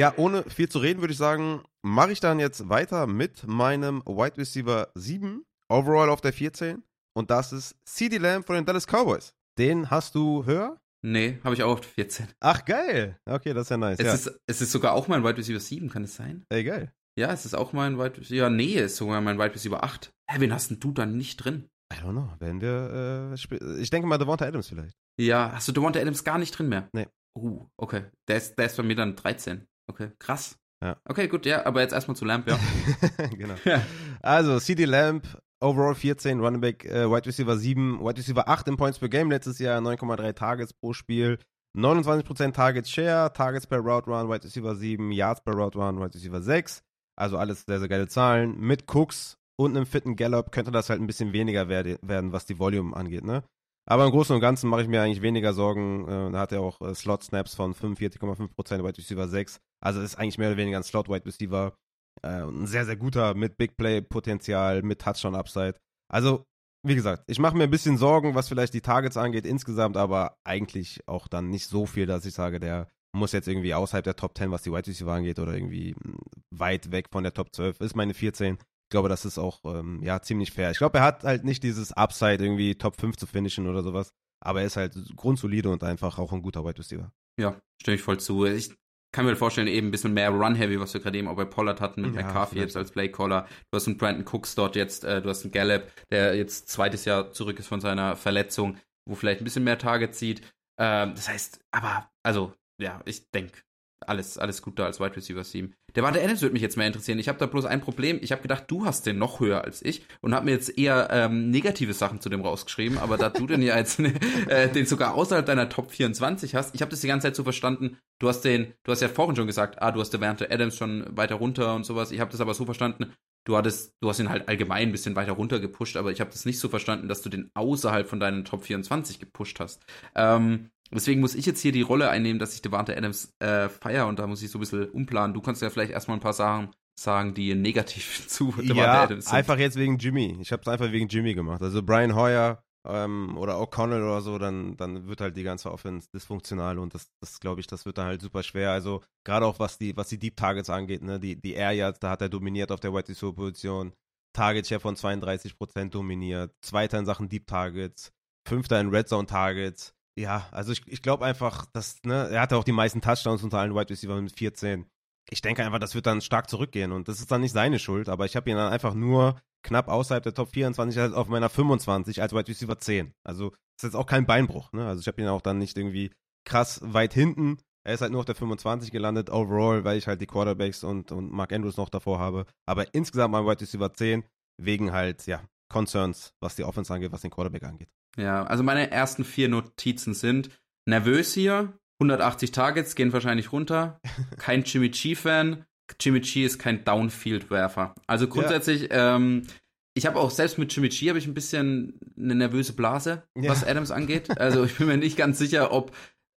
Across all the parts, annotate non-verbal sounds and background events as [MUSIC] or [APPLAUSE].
Ja, ohne viel zu reden, würde ich sagen, mache ich dann jetzt weiter mit meinem Wide Receiver 7, overall auf der 14. Und das ist CD Lamb von den Dallas Cowboys. Den hast du höher? Nee, habe ich auch auf 14. Ach, geil. Okay, das ist ja nice. Es, ja. Ist, es ist sogar auch mein Wide Receiver 7, kann es sein? Ey, geil. Ja, es ist auch mein Wide Receiver. Ja, nee, es ist sogar mein Wide Receiver 8. Hä, wen hast denn du dann nicht drin? I don't know. Werden wir, äh, ich denke mal Devonta Adams vielleicht. Ja, hast du Devonta Adams gar nicht drin mehr? Nee. Uh, okay. Der ist, der ist bei mir dann 13. Okay, krass. Ja. Okay, gut, ja, aber jetzt erstmal zu Lamp, ja. [LAUGHS] genau. Also, CD Lamp, overall 14, Running Back, äh, Wide Receiver 7, Wide Receiver 8 in Points per Game letztes Jahr, 9,3 Targets pro Spiel, 29% Target Share, Targets per Route Run, Wide Receiver 7, Yards per Route Run, Wide Receiver 6. Also alles sehr, sehr geile Zahlen. Mit Cooks und einem fitten Gallup könnte das halt ein bisschen weniger werde, werden, was die Volume angeht, ne? Aber im Großen und Ganzen mache ich mir eigentlich weniger Sorgen. Äh, da hat er auch äh, Slot-Snaps von 45,5%, Wide Receiver 6. Also ist eigentlich mehr oder weniger ein Slot-Wide Receiver. Äh, ein sehr, sehr guter mit Big Play-Potenzial, mit Touchdown-Upside. Also, wie gesagt, ich mache mir ein bisschen Sorgen, was vielleicht die Targets angeht insgesamt, aber eigentlich auch dann nicht so viel, dass ich sage, der muss jetzt irgendwie außerhalb der Top 10, was die Wide Receiver angeht, oder irgendwie hm, weit weg von der Top 12. Ist meine 14. Ich glaube, das ist auch ähm, ja ziemlich fair. Ich glaube, er hat halt nicht dieses Upside, irgendwie Top 5 zu finishen oder sowas. Aber er ist halt grundsolide und einfach auch ein guter Wide Receiver. Ja, stimme ich voll zu. Ich kann mir vorstellen, eben ein bisschen mehr Run-Heavy, was wir gerade eben auch bei Pollard hatten mit ja, McCarthy jetzt als Playcaller. Du hast einen Brandon Cooks dort jetzt, äh, du hast einen Gallup, der jetzt zweites Jahr zurück ist von seiner Verletzung, wo vielleicht ein bisschen mehr Target zieht. Ähm, das heißt, aber, also, ja, ich denke, alles, alles gut da als Wide Receiver Team. Der Warte Adams würde mich jetzt mehr interessieren. Ich habe da bloß ein Problem. Ich habe gedacht, du hast den noch höher als ich und habe mir jetzt eher ähm, negative Sachen zu dem rausgeschrieben. Aber da du den ja jetzt [LAUGHS] äh, den sogar außerhalb deiner Top 24 hast, ich habe das die ganze Zeit so verstanden. Du hast den, du hast ja vorhin schon gesagt, ah, du hast Devante Adams schon weiter runter und sowas. Ich habe das aber so verstanden. Du hattest, du hast ihn halt allgemein ein bisschen weiter runter gepusht, aber ich habe das nicht so verstanden, dass du den außerhalb von deinen Top 24 gepusht hast. Ähm, Deswegen muss ich jetzt hier die Rolle einnehmen, dass ich Devante Adams äh, feier und da muss ich so ein bisschen umplanen. Du kannst ja vielleicht erstmal ein paar Sachen sagen, die negativ [LAUGHS] zu Devante ja, Adams sind. einfach jetzt wegen Jimmy. Ich habe es einfach wegen Jimmy gemacht. Also Brian Hoyer ähm, oder O'Connell oder so, dann, dann wird halt die ganze Offense dysfunktional und das, das glaube ich, das wird dann halt super schwer. Also gerade auch was die, was die Deep Targets angeht, ne, die, die Air Yards, da hat er dominiert auf der Receiver Position. Target Share von 32% dominiert. Zweiter in Sachen Deep Targets. Fünfter in Red Zone Targets ja, also ich, ich glaube einfach, dass, ne, er hatte auch die meisten Touchdowns unter allen Wide Receiver mit 14. Ich denke einfach, das wird dann stark zurückgehen und das ist dann nicht seine Schuld, aber ich habe ihn dann einfach nur knapp außerhalb der Top 24 also auf meiner 25 als Wide Receiver 10. Also ist jetzt auch kein Beinbruch, ne? Also ich habe ihn auch dann nicht irgendwie krass weit hinten. Er ist halt nur auf der 25 gelandet, overall, weil ich halt die Quarterbacks und, und Mark Andrews noch davor habe. Aber insgesamt mein Wide Receiver 10, wegen halt, ja, Concerns, was die Offense angeht, was den Quarterback angeht. Ja, also meine ersten vier Notizen sind nervös hier, 180 Targets gehen wahrscheinlich runter, [LAUGHS] kein Jimmy G-Fan, Jimmy G ist kein Downfield-Werfer. Also grundsätzlich, ja. ähm, ich habe auch selbst mit Jimmy G habe ich ein bisschen eine nervöse Blase, ja. was Adams angeht. Also ich bin mir nicht ganz sicher, ob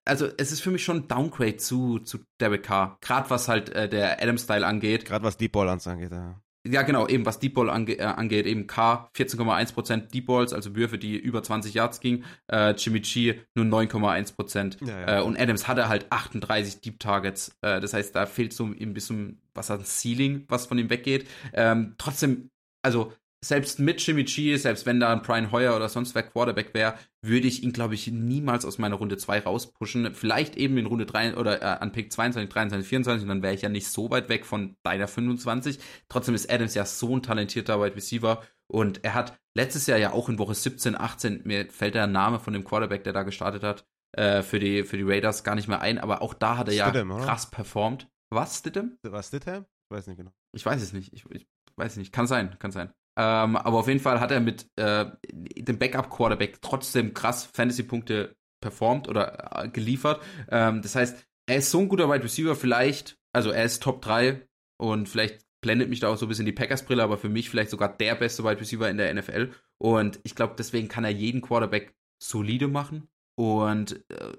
also es ist für mich schon ein Downgrade zu, zu Derek Carr. Gerade was halt äh, der Adams-Style angeht. Gerade was Deep Ball angeht, ja. Ja, genau, eben was Deep Ball ange äh, angeht, eben K 14,1% Deep Balls, also Würfe, die über 20 Yards gingen, äh, Jimmy G nur 9,1%. Ja, ja. äh, und Adams hatte halt 38 Deep Targets. Äh, das heißt, da fehlt so ein bisschen was an Ceiling, was von ihm weggeht. Ähm, trotzdem, also selbst mit Jimmy G, selbst wenn da ein Brian Hoyer oder sonst wer Quarterback wäre, würde ich ihn, glaube ich, niemals aus meiner Runde 2 rauspushen. Vielleicht eben in Runde 3 oder äh, an Pick 22, 23, 24, und dann wäre ich ja nicht so weit weg von deiner 25. Trotzdem ist Adams ja so ein talentierter Wide Receiver und er hat letztes Jahr ja auch in Woche 17, 18, mir fällt der Name von dem Quarterback, der da gestartet hat, äh, für, die, für die Raiders gar nicht mehr ein, aber auch da hat er ja Stidham, krass performt. Was, Stidham? Was, Stidham? Ich weiß nicht genau. Ich weiß es nicht. Ich, ich weiß nicht. Kann sein, kann sein. Ähm, aber auf jeden Fall hat er mit äh, dem Backup-Quarterback trotzdem krass Fantasy-Punkte performt oder äh, geliefert. Ähm, das heißt, er ist so ein guter Wide Receiver, vielleicht, also er ist Top 3 und vielleicht blendet mich da auch so ein bisschen die Packers-Brille, aber für mich vielleicht sogar der beste Wide Receiver in der NFL. Und ich glaube, deswegen kann er jeden Quarterback solide machen. Und äh,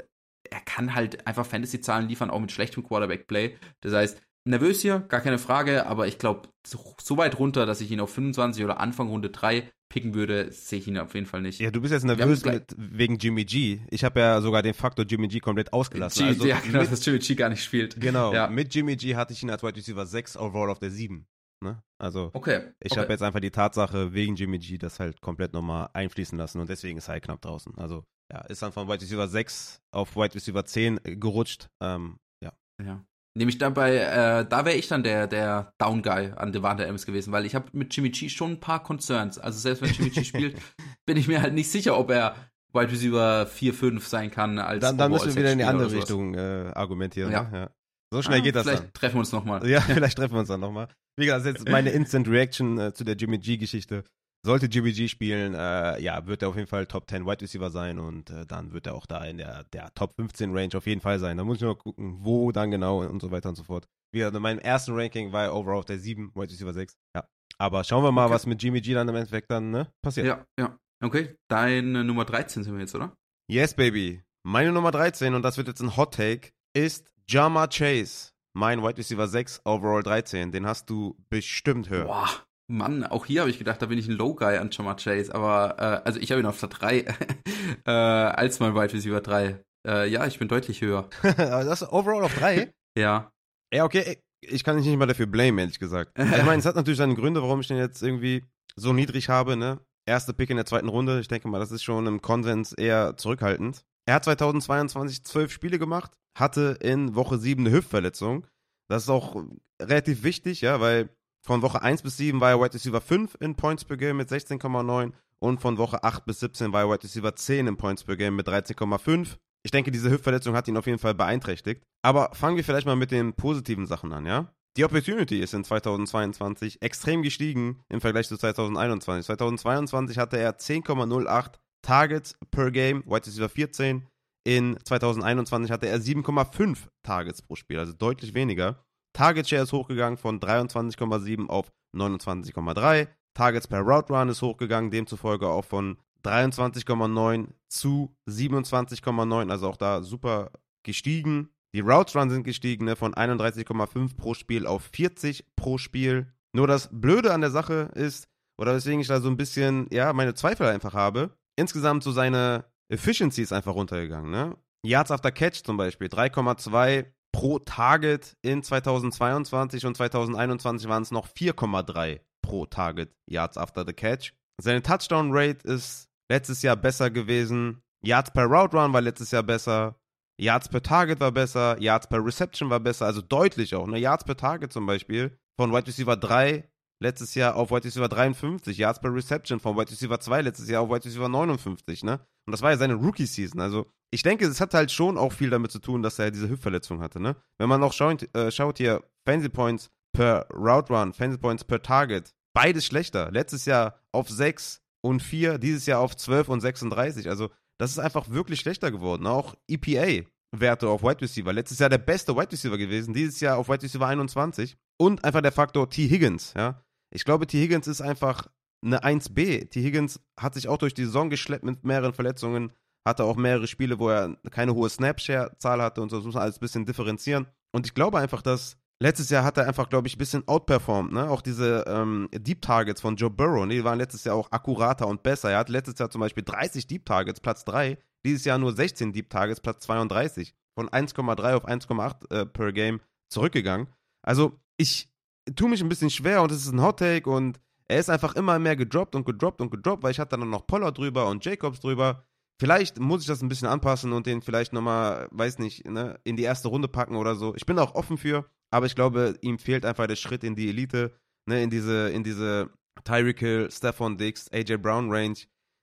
er kann halt einfach Fantasy-Zahlen liefern, auch mit schlechtem Quarterback-Play. Das heißt, nervös hier, gar keine Frage, aber ich glaube, so, so, weit runter, dass ich ihn auf 25 oder Anfang Runde 3 picken würde, sehe ich ihn auf jeden Fall nicht. Ja, du bist jetzt nervös mit, wegen Jimmy G. Ich habe ja sogar den Faktor Jimmy G komplett ausgelassen. G, also ja, genau, mit, dass Jimmy G gar nicht spielt. Genau, ja. mit Jimmy G hatte ich ihn als Wide Receiver 6 overall auf der 7. Ne? Also okay, ich okay. habe jetzt einfach die Tatsache wegen Jimmy G das halt komplett nochmal einfließen lassen und deswegen ist er halt knapp draußen. Also ja, ist dann von Wide Receiver 6 auf Wide Receiver 10 gerutscht. Ähm, ja. Ja. Nämlich dabei, äh, da wäre ich dann der, der Down Guy an Devante Adams gewesen, weil ich habe mit Jimmy G schon ein paar Concerns. Also selbst wenn Jimmy G spielt, [LAUGHS] bin ich mir halt nicht sicher, ob er Wide Receiver 4, 5 sein kann als Dann, dann müssen wir wieder in die andere Richtung äh, argumentieren. Ja. Ne? ja. So schnell ah, geht das vielleicht dann. Treffen wir uns nochmal. Ja, [LAUGHS] vielleicht treffen wir uns dann nochmal. Wie gesagt, das ist jetzt meine [LAUGHS] Instant Reaction äh, zu der Jimmy G-Geschichte. Sollte Jimmy G spielen, äh, ja, wird er auf jeden Fall Top 10 Wide Receiver sein und äh, dann wird er auch da in der, der Top 15 Range auf jeden Fall sein. Da muss ich nur gucken, wo dann genau und so weiter und so fort. Wie gesagt, in meinem ersten Ranking war er overall auf der 7, Wide Receiver 6. Ja. Aber schauen wir mal, okay. was mit Jimmy G dann im Endeffekt dann ne, passiert. Ja, ja. Okay, deine Nummer 13 sind wir jetzt, oder? Yes, baby. Meine Nummer 13, und das wird jetzt ein Hot Take, ist Jama Chase. Mein Wide Receiver 6, Overall 13. Den hast du bestimmt höher. Boah, Mann, auch hier habe ich gedacht, da bin ich ein Low Guy an Jama Chase. Aber, äh, also ich habe ihn auf der 3 [LAUGHS] äh, als mein Wide Receiver 3. Äh, ja, ich bin deutlich höher. [LAUGHS] das ist Overall auf 3? ja. Ja, okay. Ich kann dich nicht mal dafür blamen, ehrlich gesagt. [LAUGHS] ich meine, es hat natürlich seine Gründe, warum ich den jetzt irgendwie so niedrig habe, ne? Erste Pick in der zweiten Runde. Ich denke mal, das ist schon im Konsens eher zurückhaltend. Er hat 2022 zwölf Spiele gemacht, hatte in Woche 7 eine Hüftverletzung. Das ist auch relativ wichtig, ja, weil von Woche 1 bis 7 war er Wide Receiver 5 in Points per Game mit 16,9 und von Woche 8 bis 17 war er Wide Receiver 10 in Points per Game mit 13,5. Ich denke, diese Hüftverletzung hat ihn auf jeden Fall beeinträchtigt. Aber fangen wir vielleicht mal mit den positiven Sachen an, ja? Die Opportunity ist in 2022 extrem gestiegen im Vergleich zu 2021. 2022 hatte er 10,08 Targets per Game, White Receiver 14. In 2021 hatte er 7,5 Targets pro Spiel, also deutlich weniger. Target Share ist hochgegangen von 23,7 auf 29,3. Targets per Route Run ist hochgegangen, demzufolge auch von 23,9 zu 27,9, also auch da super gestiegen. Die Routes Run sind gestiegen ne, von 31,5 pro Spiel auf 40 pro Spiel. Nur das Blöde an der Sache ist, oder weswegen ich da so ein bisschen, ja, meine Zweifel einfach habe, insgesamt so seine Efficiency ist einfach runtergegangen. Ne? Yards after Catch zum Beispiel, 3,2 pro Target in 2022 und 2021 waren es noch 4,3 pro Target Yards after the Catch. Seine Touchdown Rate ist letztes Jahr besser gewesen. Yards per Route Run war letztes Jahr besser. Yards per Target war besser. Yards per Reception war besser. Also deutlich auch. Ne? Yards per Target zum Beispiel von Wide Receiver 3 letztes Jahr auf Wide Receiver 53. Yards per Reception von Wide Receiver 2 letztes Jahr auf Wide Receiver 59. Ne? Und das war ja seine Rookie-Season. Also ich denke, es hat halt schon auch viel damit zu tun, dass er diese Hüftverletzung hatte. Ne? Wenn man auch schaut, äh, schaut hier, Fancy Points per Route Run, Fancy Points per Target, beides schlechter. Letztes Jahr auf 6 und 4, dieses Jahr auf 12 und 36. Also das ist einfach wirklich schlechter geworden. Auch EPA-Werte auf Wide Receiver. Letztes Jahr der beste Wide Receiver gewesen, dieses Jahr auf Wide Receiver 21. Und einfach der Faktor T. Higgins. Ja? Ich glaube, T. Higgins ist einfach eine 1B. T. Higgins hat sich auch durch die Saison geschleppt mit mehreren Verletzungen, hatte auch mehrere Spiele, wo er keine hohe Snapshare-Zahl hatte und so. Das muss man alles ein bisschen differenzieren. Und ich glaube einfach, dass letztes Jahr hat er einfach, glaube ich, ein bisschen outperformed. Ne? Auch diese ähm, Deep Targets von Joe Burrow, ne? die waren letztes Jahr auch akkurater und besser. Er hat letztes Jahr zum Beispiel 30 Deep Targets, Platz 3. Dieses Jahr nur 16 Deep Targets, Platz 32. Von 1,3 auf 1,8 äh, per Game zurückgegangen. Also ich tue mich ein bisschen schwer und es ist ein Hot Take und er ist einfach immer mehr gedroppt und gedroppt und gedroppt, weil ich hatte dann noch Pollard drüber und Jacobs drüber. Vielleicht muss ich das ein bisschen anpassen und den vielleicht nochmal, weiß nicht, ne, in die erste Runde packen oder so. Ich bin auch offen für, aber ich glaube, ihm fehlt einfach der Schritt in die Elite, ne, in diese, in diese Tyreek Hill, Stephon Diggs, AJ Brown Range.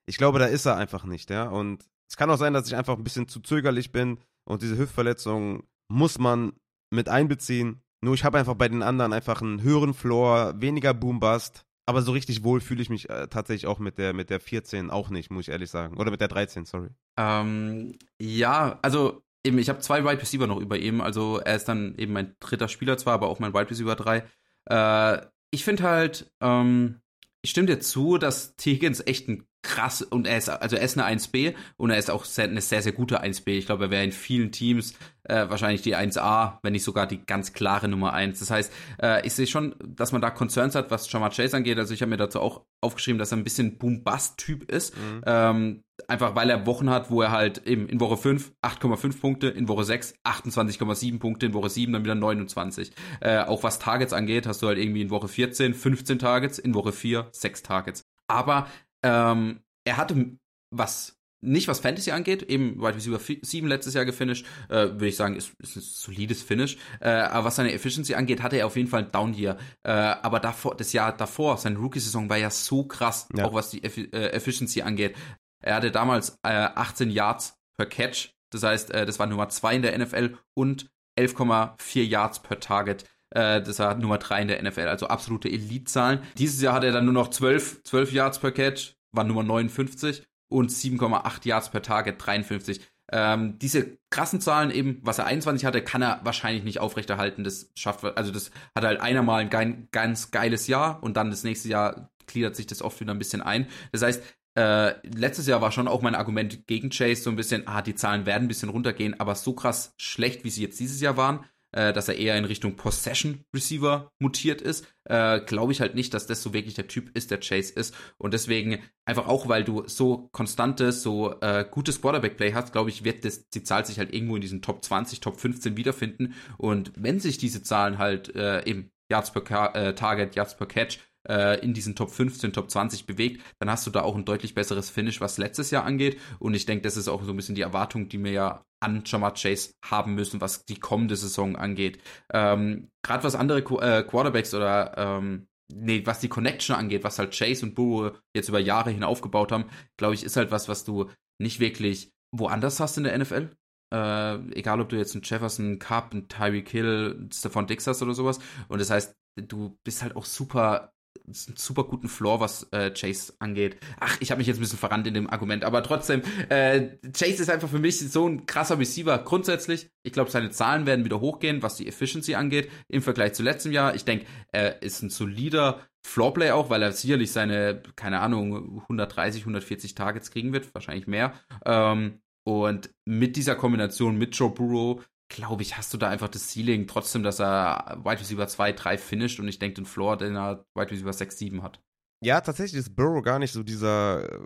Ich glaube, da ist er einfach nicht, ja. Und es kann auch sein, dass ich einfach ein bisschen zu zögerlich bin und diese Hüftverletzung muss man mit einbeziehen. Nur ich habe einfach bei den anderen einfach einen höheren Floor, weniger Boombust aber so richtig wohl fühle ich mich äh, tatsächlich auch mit der, mit der 14 auch nicht, muss ich ehrlich sagen. Oder mit der 13, sorry. Ähm, ja, also eben, ich habe zwei Wide Receiver noch über ihm. Also er ist dann eben mein dritter Spieler zwar, aber auch mein Wide Receiver 3. Äh, ich finde halt, ähm, ich stimme dir zu, dass. Higgins echt ein krass und er ist also er ist eine 1B und er ist auch sehr, eine sehr sehr gute 1B. Ich glaube, er wäre in vielen Teams äh, wahrscheinlich die 1A, wenn nicht sogar die ganz klare Nummer 1. Das heißt, äh, ich sehe schon, dass man da Concerns hat, was Jamar Chase angeht. Also ich habe mir dazu auch aufgeschrieben, dass er ein bisschen Boom-Bust-Typ ist. Mhm. Ähm, einfach weil er Wochen hat, wo er halt eben in Woche 5 8,5 Punkte, in Woche 6 28,7 Punkte, in Woche 7 dann wieder 29. Äh, auch was Targets angeht, hast du halt irgendwie in Woche 14 15 Targets, in Woche 4 6 Targets. Aber ähm, er hatte was nicht was Fantasy angeht, eben Wide Receiver 7 letztes Jahr gefinisht, äh, würde ich sagen, ist, ist ein solides Finish. Äh, aber was seine Efficiency angeht, hatte er auf jeden Fall ein Down hier. Äh, aber davor, das Jahr davor, seine Rookie-Saison war ja so krass, ja. auch was die Effi äh, Efficiency angeht. Er hatte damals äh, 18 Yards per Catch, das heißt, äh, das war Nummer 2 in der NFL und 11,4 Yards per Target. Äh, das war Nummer 3 in der NFL, also absolute Elite-Zahlen. Dieses Jahr hat er dann nur noch 12, 12 Yards per Catch, war Nummer 59 und 7,8 Yards per Target, 53. Ähm, diese krassen Zahlen eben, was er 21 hatte, kann er wahrscheinlich nicht aufrechterhalten. Das schafft, also das hat halt einer mal ein gein, ganz geiles Jahr und dann das nächste Jahr gliedert sich das oft wieder ein bisschen ein. Das heißt, äh, letztes Jahr war schon auch mein Argument gegen Chase so ein bisschen, ah, die Zahlen werden ein bisschen runtergehen, aber so krass schlecht, wie sie jetzt dieses Jahr waren, äh, dass er eher in Richtung Possession Receiver mutiert ist, äh, glaube ich halt nicht, dass das so wirklich der Typ ist, der Chase ist. Und deswegen, einfach auch, weil du so konstantes, so äh, gutes Quarterback-Play hast, glaube ich, wird das, die Zahl sich halt irgendwo in diesen Top 20, Top 15 wiederfinden. Und wenn sich diese Zahlen halt äh, eben Yards per äh, Target, Yards per Catch äh, in diesen Top 15, Top 20 bewegt, dann hast du da auch ein deutlich besseres Finish, was letztes Jahr angeht. Und ich denke, das ist auch so ein bisschen die Erwartung, die mir ja an Jamar Chase haben müssen, was die kommende Saison angeht. Ähm, Gerade was andere Qu äh, Quarterbacks oder ähm, nee, was die Connection angeht, was halt Chase und Burrow jetzt über Jahre hin aufgebaut haben, glaube ich, ist halt was, was du nicht wirklich woanders hast in der NFL. Äh, egal, ob du jetzt einen Jefferson, Cup, einen Tyreek Hill, Stephon Dix hast oder sowas. Und das heißt, du bist halt auch super einen super guten Floor, was äh, Chase angeht. Ach, ich habe mich jetzt ein bisschen verrannt in dem Argument, aber trotzdem, äh, Chase ist einfach für mich so ein krasser Receiver grundsätzlich. Ich glaube, seine Zahlen werden wieder hochgehen, was die Efficiency angeht, im Vergleich zu letztem Jahr. Ich denke, er ist ein solider Floorplay auch, weil er sicherlich seine, keine Ahnung, 130, 140 Targets kriegen wird, wahrscheinlich mehr. Ähm, und mit dieser Kombination mit Joe Burrow glaube ich, hast du da einfach das Ceiling, trotzdem, dass er Wide Receiver 2, 3 finisht und ich denke den Floor, den er Wide Receiver 6, 7 hat. Ja, tatsächlich ist Burrow gar nicht so dieser äh,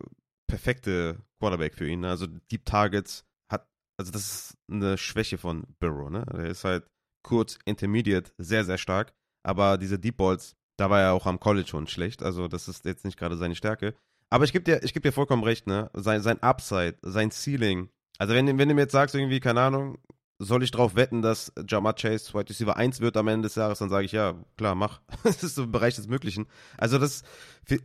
perfekte Quarterback für ihn. Ne? Also Deep Targets hat, also das ist eine Schwäche von Burrow, ne? Der ist halt kurz, intermediate, sehr, sehr stark. Aber diese Deep Balls, da war er auch am College schon schlecht. Also das ist jetzt nicht gerade seine Stärke. Aber ich gebe dir, geb dir vollkommen recht, ne? Sein, sein Upside, sein Ceiling. Also wenn, wenn du mir jetzt sagst, irgendwie, keine Ahnung, soll ich darauf wetten, dass Jamar Chase White Receiver 1 wird am Ende des Jahres, dann sage ich, ja, klar, mach. [LAUGHS] das ist so im Bereich des Möglichen. Also das,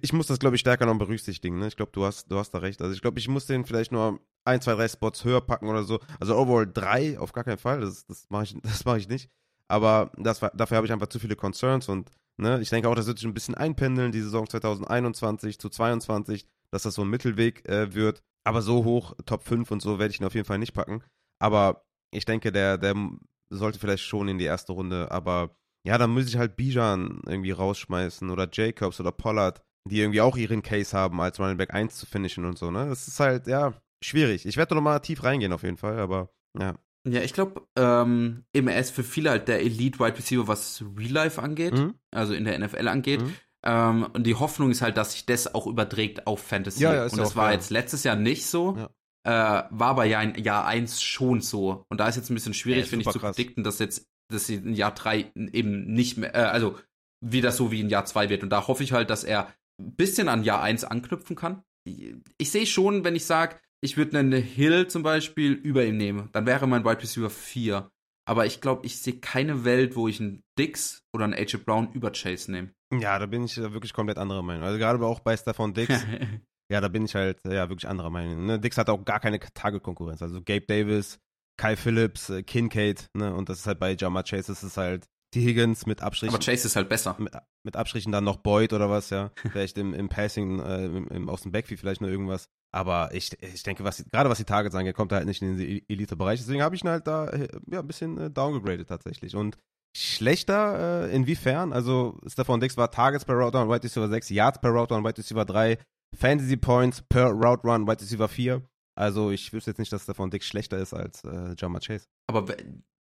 ich muss das, glaube ich, stärker noch berücksichtigen. Ne? Ich glaube, du hast, du hast da recht. Also ich glaube, ich muss den vielleicht nur ein, zwei, drei Spots höher packen oder so. Also overall drei, auf gar keinen Fall. Das, das mache ich, [LAUGHS] mach ich nicht. Aber das, dafür habe ich einfach zu viele Concerns und ne, ich denke auch, das wird sich ein bisschen einpendeln, die Saison 2021 zu 22, dass das so ein Mittelweg äh, wird. Aber so hoch, Top 5 und so, werde ich ihn auf jeden Fall nicht packen. Aber ich denke, der, der sollte vielleicht schon in die erste Runde, aber ja, dann muss ich halt Bijan irgendwie rausschmeißen oder Jacobs oder Pollard, die irgendwie auch ihren Case haben, als Running Back 1 zu finishen und so, ne? Das ist halt, ja, schwierig. Ich werde da nochmal tief reingehen auf jeden Fall, aber ja. Ja, ich glaube, ähm, eben er ist für viele halt der Elite Wide Receiver, was Real Life angeht, mhm. also in der NFL angeht. Mhm. Ähm, und die Hoffnung ist halt, dass sich das auch überträgt auf Fantasy. Ja, ja, und das war klar. jetzt letztes Jahr nicht so. Äh, war aber ja in Jahr 1 schon so. Und da ist jetzt ein bisschen schwierig, ja, finde ich, zu predikten, dass jetzt, dass sie in Jahr 3 eben nicht mehr, äh, also wieder so wie in Jahr 2 wird. Und da hoffe ich halt, dass er ein bisschen an Jahr 1 anknüpfen kann. Ich, ich sehe schon, wenn ich sage, ich würde einen Hill zum Beispiel über ihm nehmen, dann wäre mein Wide Receiver 4. Aber ich glaube, ich sehe keine Welt, wo ich einen Dix oder einen AJ Brown über Chase nehme. Ja, da bin ich wirklich komplett anderer Meinung. Also gerade auch bei Stefan Dix. [LAUGHS] Ja, da bin ich halt ja wirklich anderer Meinung. Ne? Dix hat auch gar keine Target-Konkurrenz. Also Gabe Davis, Kai Phillips, äh, Kincaid, ne? Und das ist halt bei Jamar Chase, das ist halt T. Higgins mit Abstrichen. Aber Chase ist halt besser. Mit, mit Abstrichen dann noch Boyd oder was, ja. [LAUGHS] vielleicht im, im Passing, äh, im, im, aus dem Backfield vielleicht noch irgendwas. Aber ich, ich denke, was gerade was die Targets angeht, kommt er halt nicht in den e-, Elite-Bereich. Deswegen habe ich ihn halt da äh, ja, ein bisschen äh, downgegradet tatsächlich. Und schlechter, äh, inwiefern? Also Stefan Dix war Targets per Router und White Receiver 6, Yards per Router und White Receiver 3, Fantasy Points per Route Run, Wide Receiver 4. Also ich wüsste jetzt nicht, dass davon Dick schlechter ist als äh, Jamar Chase. Aber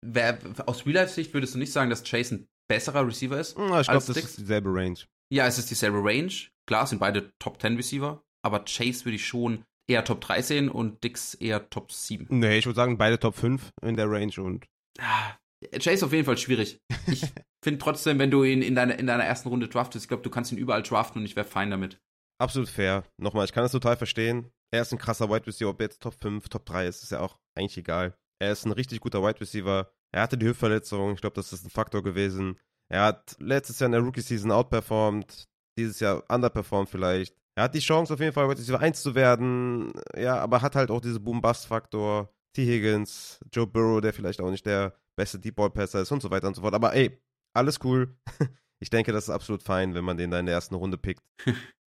wer, aus Real-Life-Sicht würdest du nicht sagen, dass Chase ein besserer Receiver ist? Ja, ich glaube, das ist dieselbe Range. Ja, es ist dieselbe Range. Klar, sind beide Top 10 Receiver, aber Chase würde ich schon eher Top 3 sehen und Dix eher Top 7. Nee, ich würde sagen, beide Top 5 in der Range und. Ah, Chase auf jeden Fall schwierig. Ich [LAUGHS] finde trotzdem, wenn du ihn in deiner, in deiner ersten Runde draftest, ich glaube, du kannst ihn überall draften und ich wäre fein damit. Absolut fair. Nochmal, ich kann das total verstehen. Er ist ein krasser Wide Receiver, ob jetzt Top 5, Top 3 ist, ist ja auch eigentlich egal. Er ist ein richtig guter Wide Receiver. Er hatte die Hüftverletzung, ich glaube, das ist ein Faktor gewesen. Er hat letztes Jahr in der Rookie-Season outperformed, dieses Jahr underperformed vielleicht. Er hat die Chance auf jeden Fall, Wide Receiver 1 zu werden, ja, aber hat halt auch diesen Boom-Bust-Faktor. T. Higgins, Joe Burrow, der vielleicht auch nicht der beste Deep Ball Passer ist und so weiter und so fort. Aber ey, alles cool. [LAUGHS] Ich denke, das ist absolut fein, wenn man den da in der ersten Runde pickt. [LAUGHS]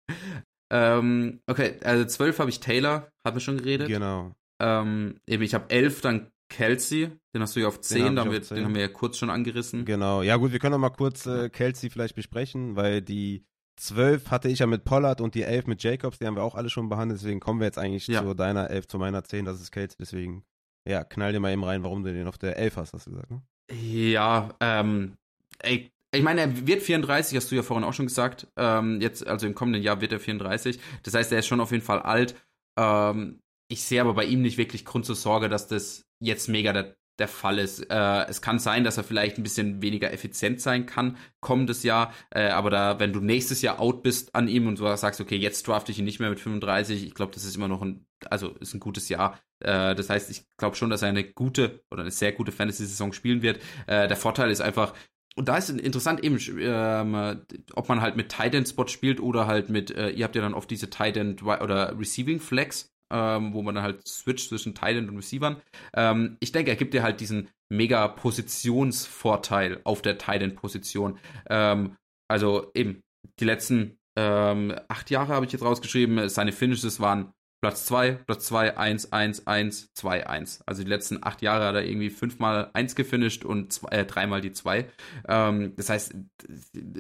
ähm, okay, also 12 habe ich Taylor, haben wir schon geredet. Genau. Ähm, eben, ich habe 11 dann Kelsey, den hast du ja auf 10, den, hab wir, 10. den haben wir ja kurz schon angerissen. Genau, ja gut, wir können noch mal kurz äh, Kelsey vielleicht besprechen, weil die 12 hatte ich ja mit Pollard und die 11 mit Jacobs, die haben wir auch alle schon behandelt, deswegen kommen wir jetzt eigentlich ja. zu deiner 11, zu meiner 10, das ist Kelsey, deswegen ja, knall dir mal eben rein, warum du den auf der 11 hast, hast du gesagt, ne? Ja, ähm, ey, ich meine, er wird 34, hast du ja vorhin auch schon gesagt. Ähm, jetzt, also im kommenden Jahr wird er 34. Das heißt, er ist schon auf jeden Fall alt. Ähm, ich sehe aber bei ihm nicht wirklich Grund zur Sorge, dass das jetzt mega der, der Fall ist. Äh, es kann sein, dass er vielleicht ein bisschen weniger effizient sein kann kommendes Jahr, äh, aber da, wenn du nächstes Jahr out bist an ihm und du sagst, okay, jetzt draft ich ihn nicht mehr mit 35, ich glaube, das ist immer noch ein, also ist ein gutes Jahr. Äh, das heißt, ich glaube schon, dass er eine gute oder eine sehr gute Fantasy-Saison spielen wird. Äh, der Vorteil ist einfach, und da ist interessant eben, ähm, ob man halt mit Tight End Spot spielt oder halt mit, äh, ihr habt ja dann oft diese Tight End oder Receiving Flex, ähm, wo man dann halt switcht zwischen Tight End und Receivern. Ähm, ich denke, er gibt dir halt diesen mega Positionsvorteil auf der Tight End Position. Ähm, also eben, die letzten ähm, acht Jahre habe ich jetzt rausgeschrieben, seine Finishes waren Platz 2, Platz 2, 1, 1, 1, 2, 1. Also die letzten acht Jahre hat er irgendwie fünfmal 1 gefinisht und zwei, äh, dreimal die 2. Ähm, das heißt,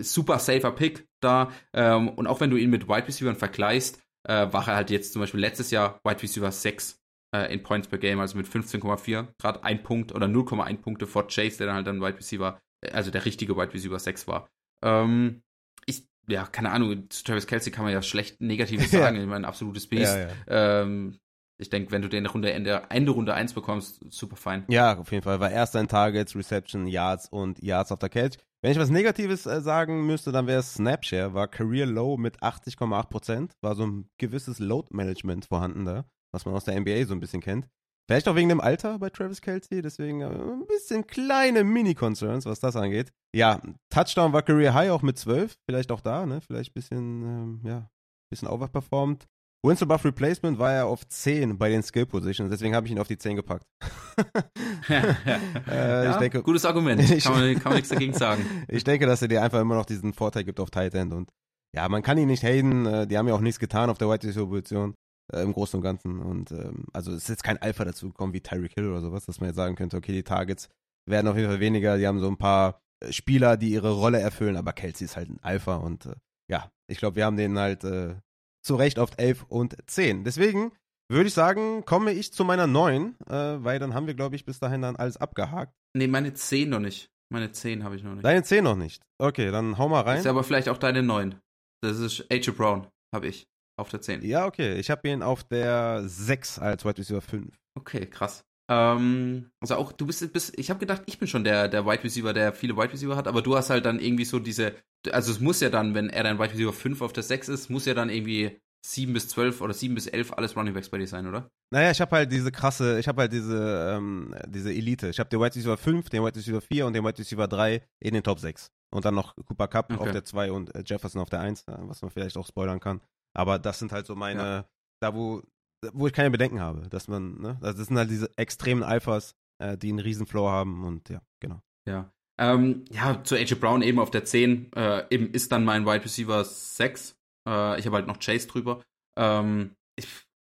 super safer Pick da. Ähm, und auch wenn du ihn mit Wide Receivers vergleichst, äh, war er halt jetzt zum Beispiel letztes Jahr Wide Receiver 6 äh, in Points per Game, also mit 15,4. Gerade ein Punkt oder 0,1 Punkte vor Chase, der dann halt dann Wide Receiver, äh, also der richtige Wide Receiver 6 war. Ähm, ja, keine Ahnung, zu Travis Kelsey kann man ja schlecht Negatives [LAUGHS] sagen. ja. Ich meine, absolutes Biest. Ja, ja. Ähm, ich denke, wenn du den Runde Ende, Ende Runde 1 bekommst, super fein. Ja, auf jeden Fall. War erst ein Targets, Reception, Yards und Yards auf der Catch. Wenn ich was Negatives äh, sagen müsste, dann wäre es Snapshare, war Career Low mit 80,8%. War so ein gewisses Load Management vorhanden da, was man aus der NBA so ein bisschen kennt. Vielleicht auch wegen dem Alter bei Travis Kelsey, deswegen äh, ein bisschen kleine Mini-Concerns, was das angeht. Ja, Touchdown war Career High auch mit 12, vielleicht auch da, ne? Vielleicht ein bisschen, ähm, ja, bisschen overperformed. Wins above Replacement war er auf 10 bei den Skill Positions, deswegen habe ich ihn auf die 10 gepackt. [LAUGHS] äh, ja, denke, gutes Argument, [LAUGHS] kann man, kann man nichts dagegen sagen. ich denke, dass er dir einfach immer noch diesen Vorteil gibt auf Tight End und ja, man kann ihn nicht haten, äh, die haben ja auch nichts getan auf der White Position äh, im Großen und Ganzen. Und ähm, also es ist jetzt kein Alpha dazu gekommen wie Tyreek Hill oder sowas, dass man jetzt sagen könnte, okay, die Targets werden auf jeden Fall weniger. Die haben so ein paar äh, Spieler, die ihre Rolle erfüllen, aber Kelsey ist halt ein Alpha und äh, ja, ich glaube, wir haben den halt äh, zu Recht auf 11 und 10. Deswegen würde ich sagen, komme ich zu meiner 9, äh, weil dann haben wir, glaube ich, bis dahin dann alles abgehakt. Nee, meine 10 noch nicht. Meine 10 habe ich noch nicht. Deine 10 noch nicht. Okay, dann hau mal rein. ist aber vielleicht auch deine 9. Das ist AJ Brown, habe ich. Auf der 10. Ja, okay. Ich habe ihn auf der 6 als Wide Receiver 5. Okay, krass. Ähm, also auch, du bist, bist ich habe gedacht, ich bin schon der, der Wide Receiver, der viele Wide Receiver hat, aber du hast halt dann irgendwie so diese, also es muss ja dann, wenn er dein Wide Receiver 5 auf der 6 ist, muss ja dann irgendwie 7 bis 12 oder 7 bis 11 alles Running Backs bei dir sein, oder? Naja, ich habe halt diese krasse, ich habe halt diese, ähm, diese Elite. Ich habe den Wide Receiver 5, den Wide Receiver 4 und den Wide Receiver 3 in den Top 6. Und dann noch Cooper Cup okay. auf der 2 und äh, Jefferson auf der 1, äh, was man vielleicht auch spoilern kann. Aber das sind halt so meine, ja. da wo, wo ich keine Bedenken habe, dass man, ne, also das sind halt diese extremen Alphas, äh, die einen riesen Floor haben und ja, genau. Ja. Ähm, ja, zu AJ Brown eben auf der 10, äh, eben ist dann mein Wide Receiver 6. Äh, ich habe halt noch Chase drüber. Ähm, ich,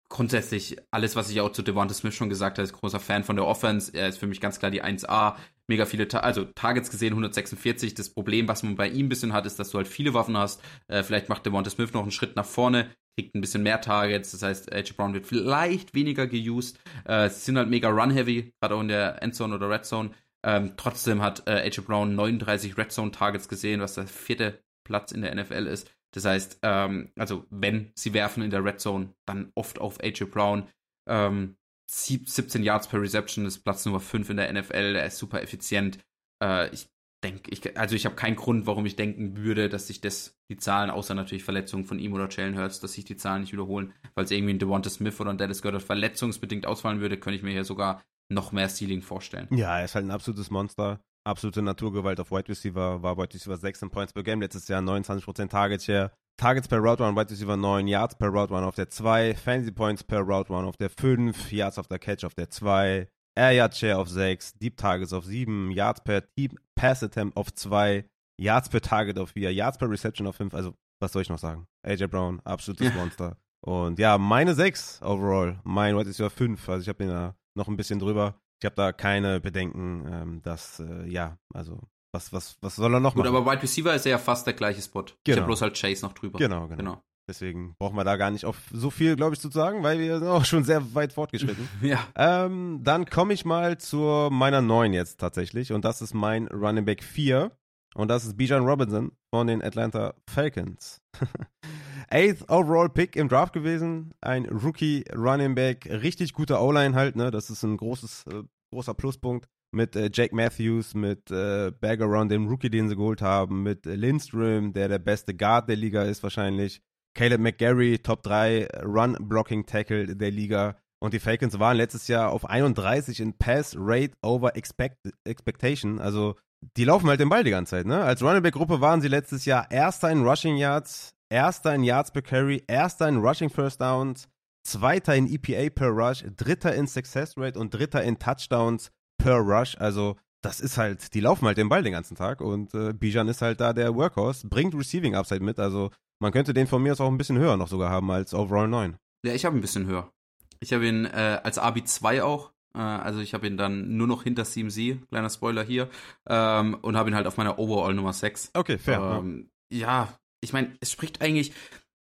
grundsätzlich alles, was ich auch zu Devonta Smith schon gesagt habe, ist großer Fan von der Offense. Er ist für mich ganz klar die 1A. Mega viele, Ta also Targets gesehen, 146. Das Problem, was man bei ihm ein bisschen hat, ist, dass du halt viele Waffen hast. Äh, vielleicht macht Devonta Smith noch einen Schritt nach vorne. kriegt ein bisschen mehr Targets, das heißt, AJ Brown wird vielleicht weniger geused. Äh, sie sind halt mega run-heavy, gerade auch in der Endzone oder Red Zone. Ähm, trotzdem hat äh, AJ Brown 39 Red Zone Targets gesehen, was der vierte Platz in der NFL ist. Das heißt, ähm, also wenn sie werfen in der Red Zone, dann oft auf AJ Brown. Ähm, 17 Yards per Reception ist Platz Nummer 5 in der NFL. Er ist super effizient. Äh, ich denke, ich, also ich habe keinen Grund, warum ich denken würde, dass sich das, die Zahlen, außer natürlich Verletzungen von ihm oder Jalen Hurts, dass sich die Zahlen nicht wiederholen, weil es irgendwie ein Devonta Smith oder ein Dallas Goddard verletzungsbedingt ausfallen würde, könnte ich mir hier sogar noch mehr Ceiling vorstellen. Ja, er ist halt ein absolutes Monster. Absolute Naturgewalt auf Wide Receiver, war Wide Receiver 16 Points per Game, letztes Jahr 29% Target Share. Targets per Route Run, Wide Receiver 9, Yards per Route Run auf der 2, Fantasy Points per Route Run auf der 5, Yards auf der Catch auf der 2, Air Yard Share auf 6, Deep Targets auf 7, Yards per Deep Pass Attempt auf 2, Yards per Target auf 4, Yards per Reception auf 5. Also, was soll ich noch sagen? AJ Brown, absolutes ja. [LAUGHS] Monster. Und ja, meine 6 overall. Mein Wide Receiver 5. Also, ich habe den da noch ein bisschen drüber. Ich habe da keine Bedenken, ähm, dass, äh, ja, also was, was, was soll er noch Gut, machen? Gut, aber Wide Receiver ist ja fast der gleiche Spot. Genau. Ich habe bloß halt Chase noch drüber. Genau, genau. genau. Deswegen brauchen wir da gar nicht auf so viel, glaube ich, zu sagen, weil wir sind auch schon sehr weit fortgeschritten. [LAUGHS] ja. Ähm, dann komme ich mal zu meiner neuen jetzt tatsächlich. Und das ist mein Running Back 4. Und das ist Bijan Robinson von den Atlanta Falcons. [LAUGHS] Eighth Overall Pick im Draft gewesen. Ein Rookie Running Back. Richtig guter O-Line halt, ne? Das ist ein großes, äh, großer Pluspunkt mit äh, Jake Matthews, mit äh, Bergeron, dem Rookie, den sie geholt haben, mit äh, Lindström, der der beste Guard der Liga ist wahrscheinlich, Caleb McGarry, Top 3 Run-Blocking-Tackle der Liga. Und die Falcons waren letztes Jahr auf 31 in Pass Rate over expect Expectation. Also die laufen halt den Ball die ganze Zeit. Ne? Als Running Back Gruppe waren sie letztes Jahr Erster in Rushing Yards, Erster in Yards per Carry, Erster in Rushing First Downs, Zweiter in EPA per Rush, Dritter in Success Rate und Dritter in Touchdowns per Rush. Also das ist halt, die laufen halt den Ball den ganzen Tag und äh, Bijan ist halt da der Workhorse, bringt Receiving Upside mit. Also man könnte den von mir aus auch ein bisschen höher noch sogar haben als Overall 9. Ja, ich habe ein bisschen höher. Ich habe ihn äh, als AB 2 auch. Äh, also ich habe ihn dann nur noch hinter CMC, kleiner Spoiler hier, ähm, und habe ihn halt auf meiner Overall Nummer 6. Okay, fair. Ähm, ja. ja, ich meine, es spricht eigentlich,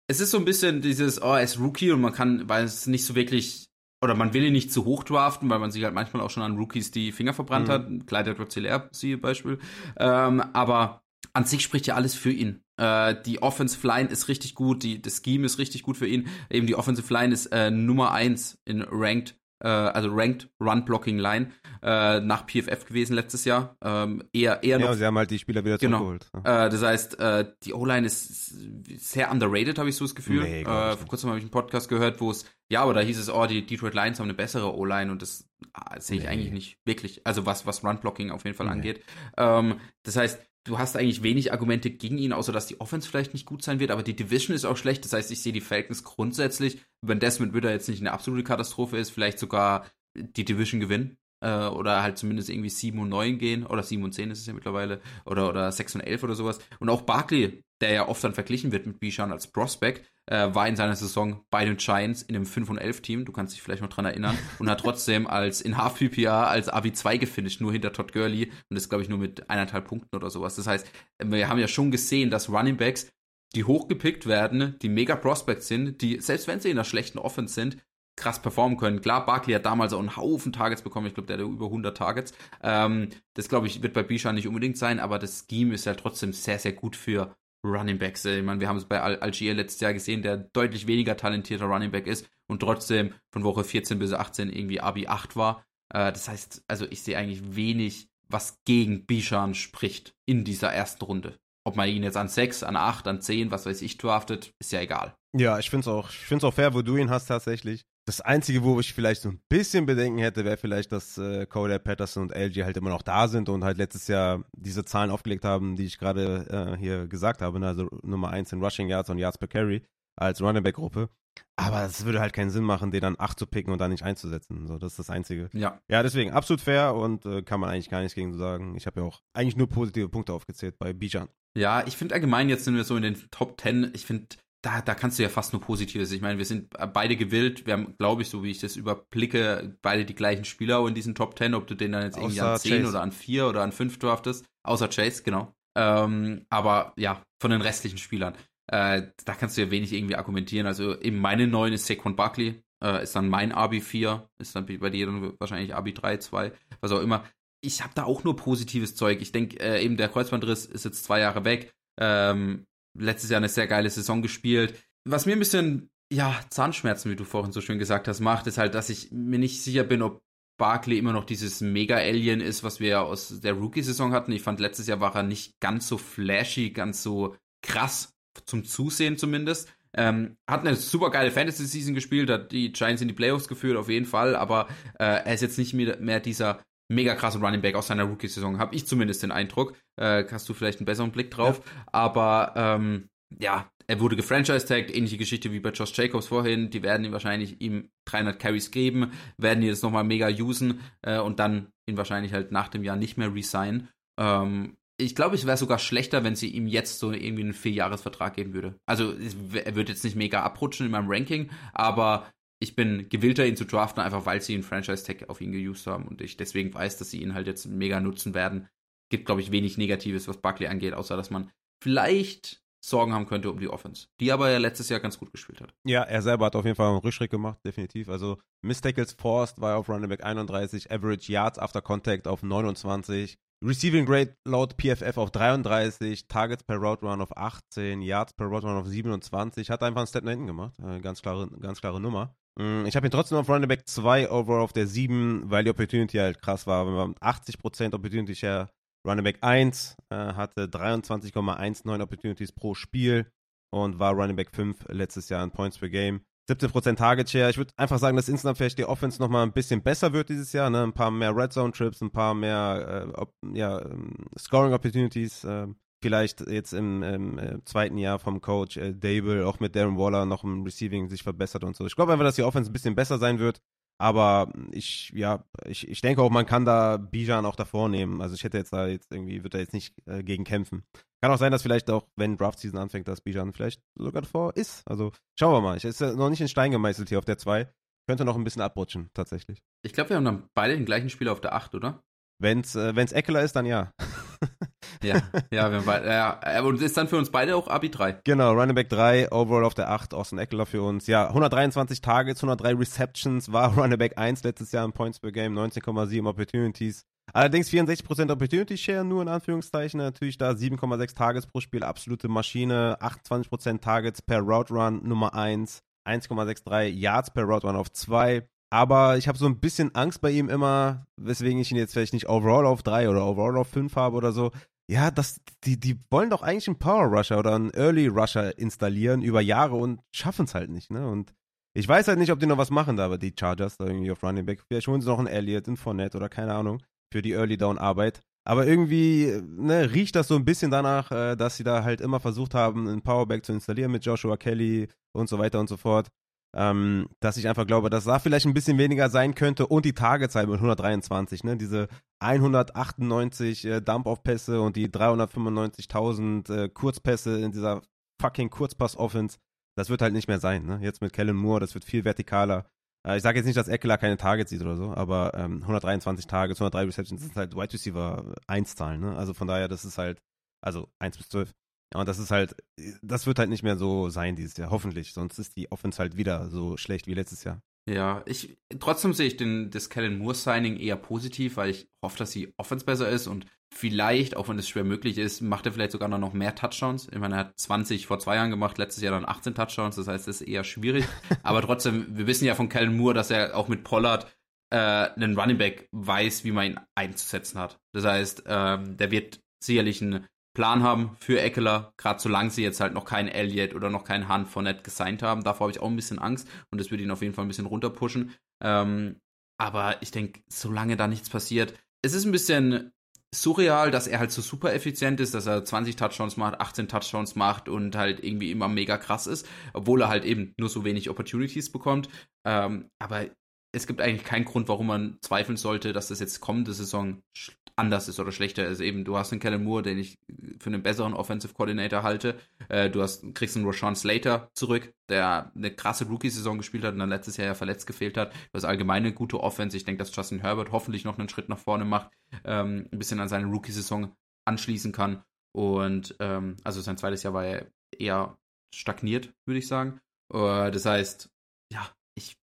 es ist so ein bisschen dieses, oh, er ist Rookie und man kann, weil es nicht so wirklich oder man will ihn nicht zu hoch draften, weil man sich halt manchmal auch schon an Rookies die Finger verbrannt mhm. hat. Edwards Hilaire, siehe Beispiel. Ähm, aber an sich spricht ja alles für ihn. Äh, die Offensive Line ist richtig gut, die, das Scheme ist richtig gut für ihn. Eben die Offensive Line ist äh, Nummer eins in Ranked äh, also Ranked Run Blocking Line äh, nach PFF gewesen letztes Jahr. Ähm, eher, eher noch. Ja, sie haben halt die Spieler wieder genau. zurückgeholt. Äh, das heißt, äh, die O-Line ist sehr underrated, habe ich so das Gefühl. Nee, äh, vor kurzem habe ich einen Podcast gehört, wo es, ja, aber da hieß es, oh, die Detroit Lions haben eine bessere O-Line und das ah, sehe ich nee. eigentlich nicht wirklich. Also was, was Run Blocking auf jeden Fall nee. angeht. Ähm, das heißt, du hast eigentlich wenig Argumente gegen ihn, außer dass die Offense vielleicht nicht gut sein wird, aber die Division ist auch schlecht. Das heißt, ich sehe die Falcons grundsätzlich, wenn Desmond Ritter jetzt nicht eine absolute Katastrophe ist, vielleicht sogar die Division gewinnen. Äh, oder halt zumindest irgendwie 7 und 9 gehen, oder 7 und 10 ist es ja mittlerweile, oder, oder 6 und 11 oder sowas. Und auch Barkley, der ja oft dann verglichen wird mit Bijan als Prospect, äh, war in seiner Saison bei den Giants in einem 5 und 11 Team, du kannst dich vielleicht noch dran erinnern, [LAUGHS] und hat trotzdem als in Half PPR als AB2 gefinisht, nur hinter Todd Gurley. Und das glaube ich nur mit eineinhalb Punkten oder sowas. Das heißt, wir haben ja schon gesehen, dass Running Backs, die hochgepickt werden, die mega Prospects sind, die, selbst wenn sie in einer schlechten Offense sind, krass performen können. Klar, Barkley hat damals auch einen Haufen Targets bekommen. Ich glaube, der hat über 100 Targets. Ähm, das, glaube ich, wird bei Bishan nicht unbedingt sein, aber das Scheme ist ja trotzdem sehr, sehr gut für Running Backs. Ich meine, wir haben es bei Al Algier letztes Jahr gesehen, der deutlich weniger talentierter Running Back ist und trotzdem von Woche 14 bis 18 irgendwie Abi 8 war. Äh, das heißt, also ich sehe eigentlich wenig, was gegen Bishan spricht in dieser ersten Runde. Ob man ihn jetzt an 6, an 8, an 10, was weiß ich, draftet, ist ja egal. Ja, ich finde es auch, auch fair, wo du ihn hast tatsächlich. Das Einzige, wo ich vielleicht so ein bisschen Bedenken hätte, wäre vielleicht, dass äh, Cody Patterson und LG halt immer noch da sind und halt letztes Jahr diese Zahlen aufgelegt haben, die ich gerade äh, hier gesagt habe. Ne? Also Nummer 1 in Rushing Yards und Yards per Carry als Running Back Gruppe. Aber es würde halt keinen Sinn machen, den dann 8 zu picken und dann nicht einzusetzen. So, das ist das Einzige. Ja. Ja, deswegen absolut fair und äh, kann man eigentlich gar nichts gegen sagen. Ich habe ja auch eigentlich nur positive Punkte aufgezählt bei Bijan. Ja, ich finde allgemein, jetzt sind wir so in den Top 10. Ich finde, da, da kannst du ja fast nur Positives. Ich meine, wir sind beide gewillt. Wir haben, glaube ich, so wie ich das überblicke, beide die gleichen Spieler in diesen Top 10, ob du den dann jetzt irgendwie an 10 Chase. oder an 4 oder an 5 draftest. Außer Chase, genau. Ähm, aber ja, von den restlichen Spielern. Äh, da kannst du ja wenig irgendwie argumentieren. Also eben meine 9 ist Saquon Buckley, äh, ist dann mein Abi 4, ist dann bei dir dann wahrscheinlich Abi 3, 2, was auch immer. Ich habe da auch nur positives Zeug. Ich denke, äh, eben der Kreuzbandriss ist jetzt zwei Jahre weg. Ähm, letztes Jahr eine sehr geile Saison gespielt. Was mir ein bisschen, ja, Zahnschmerzen, wie du vorhin so schön gesagt hast, macht, ist halt, dass ich mir nicht sicher bin, ob Barkley immer noch dieses Mega-Alien ist, was wir ja aus der Rookie-Saison hatten. Ich fand, letztes Jahr war er nicht ganz so flashy, ganz so krass zum Zusehen zumindest. Ähm, hat eine super geile Fantasy-Season gespielt, hat die Giants in die Playoffs geführt, auf jeden Fall, aber äh, er ist jetzt nicht mehr, mehr dieser mega krasse Running Back aus seiner Rookie-Saison, habe ich zumindest den Eindruck. Äh, hast du vielleicht einen besseren Blick drauf. Ja. Aber ähm, ja, er wurde gefranchise-tagged, ähnliche Geschichte wie bei Josh Jacobs vorhin. Die werden ihm wahrscheinlich ihm 300 Carries geben, werden ihn jetzt nochmal mega usen äh, und dann ihn wahrscheinlich halt nach dem Jahr nicht mehr resignen. Ähm, ich glaube, es wäre sogar schlechter, wenn sie ihm jetzt so irgendwie einen Vierjahresvertrag geben würde. Also er wird jetzt nicht mega abrutschen in meinem Ranking, aber ich bin gewillter, ihn zu draften, einfach weil sie einen Franchise-Tag auf ihn geused haben und ich deswegen weiß, dass sie ihn halt jetzt mega nutzen werden. Gibt, glaube ich, wenig Negatives, was Buckley angeht, außer dass man vielleicht Sorgen haben könnte um die Offense, die aber ja letztes Jahr ganz gut gespielt hat. Ja, er selber hat auf jeden Fall einen Rückschritt gemacht, definitiv. Also Miss forced war auf Running Back 31, Average Yards after Contact auf 29, Receiving Grade laut PFF auf 33, Targets per Route Run auf 18, Yards per Route Run auf 27, hat einfach einen Step nach hinten gemacht, äh, ganz klare, ganz klare Nummer. Mm, ich habe ihn trotzdem auf Running Back 2 overall auf der 7, weil die Opportunity halt krass war. Wenn man 80% Opportunity Share Running Back 1 äh, hatte 23,19 Opportunities pro Spiel und war Running Back 5 letztes Jahr in Points per Game. 17% Target Share. Ich würde einfach sagen, dass insgesamt vielleicht die Offense nochmal ein bisschen besser wird dieses Jahr. Ne? Ein paar mehr Red Zone Trips, ein paar mehr äh, ja, ähm, Scoring Opportunities. Äh, vielleicht jetzt im, im äh, zweiten Jahr vom Coach äh, Dable, auch mit Darren Waller noch im Receiving sich verbessert und so. Ich glaube einfach, dass die Offense ein bisschen besser sein wird. Aber ich, ja, ich, ich denke auch, man kann da Bijan auch davor nehmen. Also ich hätte jetzt da jetzt irgendwie, würde da jetzt nicht äh, gegen kämpfen. Kann auch sein, dass vielleicht auch, wenn Draft Season anfängt, dass Bijan vielleicht sogar davor ist. Also schauen wir mal. Ich ist noch nicht in Stein gemeißelt hier auf der 2. Könnte noch ein bisschen abrutschen, tatsächlich. Ich glaube, wir haben dann beide den gleichen Spieler auf der 8, oder? Wenn's, äh, wenn's Eckler ist, dann ja. [LAUGHS] ja, ja, wir haben ja, und ist dann für uns beide auch Abi 3. Genau, Running Back 3, Overall auf der 8, Austin Eckler für uns. Ja, 123 Targets, 103 Receptions, war [LAUGHS] Running Back 1 letztes Jahr im Points per Game, 19,7 Opportunities. Allerdings 64% Opportunity Share, nur in Anführungszeichen. Natürlich da 7,6 Targets pro Spiel, absolute Maschine. 28% Targets per Route Run, Nummer 1. 1,63 Yards per Route Run auf 2. Aber ich habe so ein bisschen Angst bei ihm immer, weswegen ich ihn jetzt vielleicht nicht overall auf 3 oder overall auf 5 habe oder so. Ja, das, die, die wollen doch eigentlich einen Power Rusher oder einen Early Rusher installieren über Jahre und schaffen es halt nicht, ne? Und ich weiß halt nicht, ob die noch was machen da, aber die Chargers da irgendwie auf Running Back. Vielleicht holen sie noch einen Elliott, einen Fournette oder keine Ahnung für die Early Down Arbeit. Aber irgendwie ne, riecht das so ein bisschen danach, äh, dass sie da halt immer versucht haben, einen Powerback zu installieren mit Joshua Kelly und so weiter und so fort. Ähm, dass ich einfach glaube, dass da vielleicht ein bisschen weniger sein könnte und die Tagezahl mit 123, ne? Diese 198 äh, Dump-Off-Pässe und die 395.000 äh, Kurzpässe in dieser fucking Kurzpass-Offense, das wird halt nicht mehr sein, ne? Jetzt mit Kellen Moore, das wird viel vertikaler. Äh, ich sage jetzt nicht, dass Eckler keine Targets sieht oder so, aber ähm, 123 Targets, 103 Receptions, das sind halt Wide Receiver 1 Zahlen, ne? Also von daher, das ist halt, also 1 bis 12. Und das ist halt, das wird halt nicht mehr so sein dieses Jahr, hoffentlich. Sonst ist die Offense halt wieder so schlecht wie letztes Jahr. Ja, ich trotzdem sehe ich den, das Kellen Moore Signing eher positiv, weil ich hoffe, dass die Offense besser ist und vielleicht, auch wenn es schwer möglich ist, macht er vielleicht sogar noch mehr Touchdowns. Ich meine, er hat 20 vor zwei Jahren gemacht, letztes Jahr dann 18 Touchdowns, das heißt, es ist eher schwierig. [LAUGHS] Aber trotzdem, wir wissen ja von Kellen Moore, dass er auch mit Pollard äh, einen Running Back weiß, wie man ihn einzusetzen hat. Das heißt, ähm, der wird sicherlich einen Plan haben für Eckler, gerade solange sie jetzt halt noch keinen Elliott oder noch keinen Hunt von Net gesigned haben. Davor habe ich auch ein bisschen Angst und das würde ihn auf jeden Fall ein bisschen runterpushen. Ähm, aber ich denke, solange da nichts passiert, es ist ein bisschen surreal, dass er halt so super effizient ist, dass er 20 Touchdowns macht, 18 Touchdowns macht und halt irgendwie immer mega krass ist, obwohl er halt eben nur so wenig Opportunities bekommt. Ähm, aber es gibt eigentlich keinen Grund, warum man zweifeln sollte, dass das jetzt kommende Saison anders ist oder schlechter ist. Eben, du hast einen Kellen Moore, den ich für einen besseren Offensive Coordinator halte. Äh, du hast, kriegst einen Rashawn Slater zurück, der eine krasse Rookie-Saison gespielt hat und dann letztes Jahr ja verletzt gefehlt hat. Du hast allgemein eine gute Offense. Ich denke, dass Justin Herbert hoffentlich noch einen Schritt nach vorne macht, ähm, ein bisschen an seine Rookie-Saison anschließen kann. Und ähm, also sein zweites Jahr war ja eher stagniert, würde ich sagen. Uh, das heißt, ja,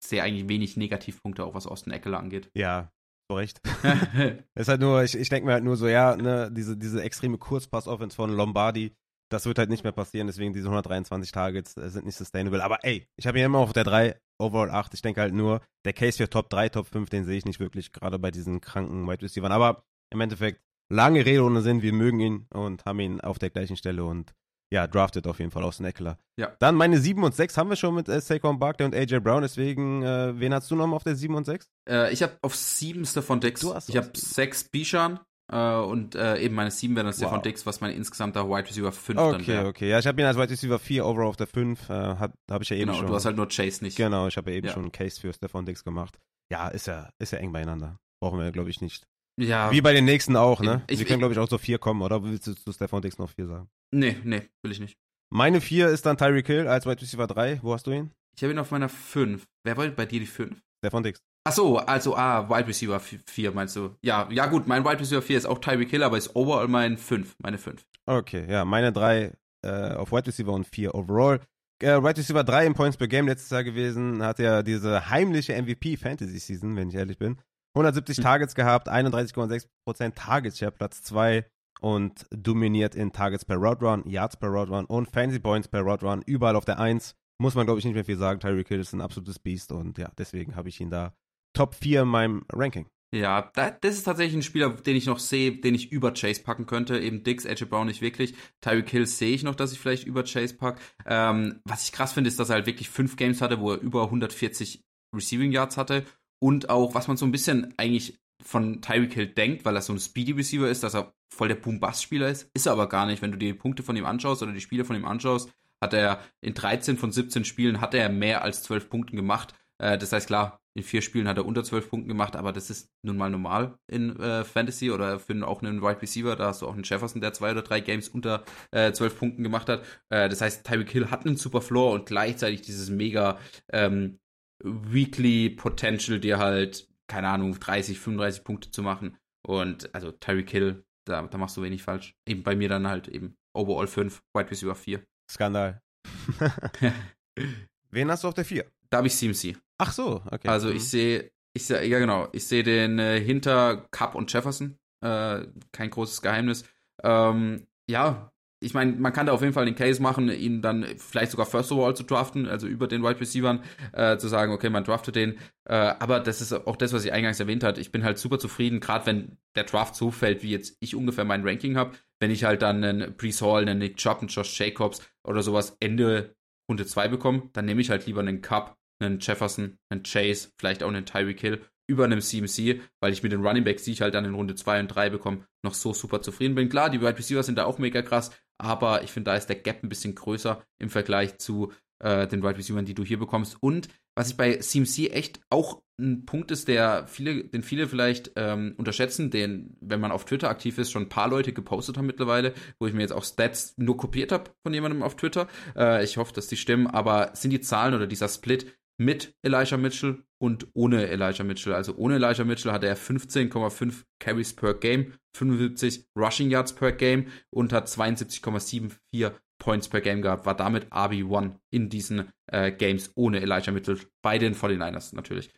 sehe eigentlich wenig Negativpunkte, auch was Austin Eckler angeht. [LAUGHS] Ja, so recht. [LAUGHS] ist halt nur, ich, ich denke mir halt nur so, ja, ne, diese, diese extreme Kurzpass-Offense von Lombardi, das wird halt nicht mehr passieren, deswegen diese 123 Targets äh, sind nicht sustainable. Aber ey, ich habe hier immer auf der 3, Overall 8. Ich denke halt nur, der Case für Top 3, Top 5, den sehe ich nicht wirklich, gerade bei diesen kranken Wide Receivers. Aber im Endeffekt, lange Rede ohne Sinn, wir mögen ihn und haben ihn auf der gleichen Stelle und ja, drafted auf jeden Fall aus Eckler. Ja. Dann meine 7 und 6 haben wir schon mit äh, Saquon Barkley und AJ Brown, deswegen, äh, wen hast du noch auf der 7 und 6? Äh, ich habe auf 7 Stefan Dix. Du hast ich habe 6 Bishan, Uh, und uh, eben meine 7 wäre dann Stefan wow. Dix, was mein insgesamter Wide Receiver 5 okay, dann wäre. Okay, okay. Ja, ich habe ihn als Wide Receiver 4 overall auf der 5. Äh, habe ich ja eben genau, schon. du hast halt nur Chase nicht. Genau, ich habe ja eben ja. schon einen Case für Stefan Dix gemacht. Ja, ist ja, ist ja eng beieinander. Brauchen wir, glaube ich, nicht. Ja. Wie bei den nächsten auch, ne? Ich, Sie können, glaube ich, auch so 4 kommen, oder willst du zu Stefan Dix noch 4 sagen? Nee, nee, will ich nicht. Meine 4 ist dann Tyreek Hill als Wide Receiver 3. Wo hast du ihn? Ich habe ihn auf meiner 5. Wer wollte bei dir die 5? Stefan Dix. Ach so, also, ah, Wide Receiver 4 meinst du? Ja, ja gut, mein Wide Receiver 4 ist auch Tyreek Hill, aber ist overall mein 5, meine 5. Okay, ja, meine 3 äh, auf Wide Receiver und 4 overall. Äh, Wide Receiver 3 in Points per Game letztes Jahr gewesen, hat ja diese heimliche MVP Fantasy Season, wenn ich ehrlich bin. 170 hm. Targets gehabt, 31,6% Target Share, Platz 2 und dominiert in Targets per Route Run, Yards per Route Run und Fancy Points per Route Run, überall auf der 1. Muss man, glaube ich, nicht mehr viel sagen. Tyreek Hill ist ein absolutes Biest und ja, deswegen habe ich ihn da Top 4 in meinem Ranking. Ja, das ist tatsächlich ein Spieler, den ich noch sehe, den ich über Chase packen könnte. Eben Dix, AJ Brown nicht wirklich. Tyreek Hill sehe ich noch, dass ich vielleicht über Chase packe. Ähm, was ich krass finde, ist, dass er halt wirklich fünf Games hatte, wo er über 140 Receiving Yards hatte. Und auch, was man so ein bisschen eigentlich von Tyreek Hill denkt, weil er so ein Speedy Receiver ist, dass er voll der Boom-Bust-Spieler ist. Ist er aber gar nicht. Wenn du die Punkte von ihm anschaust oder die Spiele von ihm anschaust, hat er in 13 von 17 Spielen hat er mehr als 12 Punkten gemacht. Äh, das heißt, klar, in vier Spielen hat er unter zwölf Punkten gemacht, aber das ist nun mal normal in äh, Fantasy oder für auch einen Wide Receiver. Da hast du auch einen Jefferson, der zwei oder drei Games unter äh, zwölf äh, Punkten gemacht hat. Äh, das heißt, Tyreek Hill hat einen super Floor und gleichzeitig dieses mega ähm, Weekly Potential, dir halt, keine Ahnung, 30, 35 Punkte zu machen. Und also Tyreek Hill, da, da machst du wenig falsch. Eben bei mir dann halt eben Overall 5, Wide Receiver 4. Skandal. [LAUGHS] Wen hast du auf der 4? Da habe ich CMC. Ach so, okay. Also ich mhm. sehe, ich sehe, ja genau, ich sehe den äh, hinter Cup und Jefferson. Äh, kein großes Geheimnis. Ähm, ja, ich meine, man kann da auf jeden Fall den Case machen, ihn dann vielleicht sogar First of All zu draften, also über den Wide Receivern, äh, zu sagen, okay, man draftet den. Äh, aber das ist auch das, was ich eingangs erwähnt habe. Ich bin halt super zufrieden, gerade wenn der Draft so fällt, wie jetzt ich ungefähr mein Ranking habe. Wenn ich halt dann einen Brees Hall, einen Nick Chubb, einen Josh Jacobs oder sowas Ende Runde 2 bekomme, dann nehme ich halt lieber einen Cup einen Jefferson, einen Chase, vielleicht auch einen Tyreek Hill über einem CMC, weil ich mit den Running Backs, die ich halt dann in Runde 2 und 3 bekomme, noch so super zufrieden bin. Klar, die Wide Receivers sind da auch mega krass, aber ich finde, da ist der Gap ein bisschen größer im Vergleich zu äh, den Wide Receivers, die du hier bekommst. Und was ich bei CMC echt auch ein Punkt ist, der viele, den viele vielleicht ähm, unterschätzen, den, wenn man auf Twitter aktiv ist, schon ein paar Leute gepostet haben mittlerweile, wo ich mir jetzt auch Stats nur kopiert habe von jemandem auf Twitter. Äh, ich hoffe, dass die stimmen, aber sind die Zahlen oder dieser Split mit Elijah Mitchell und ohne Elijah Mitchell. Also ohne Elijah Mitchell hatte er 15,5 Carries per Game, 75 Rushing Yards per Game und hat 72,74 Points per Game gehabt, war damit RB1 in diesen äh, Games ohne Elijah Mitchell, bei den 49ers natürlich.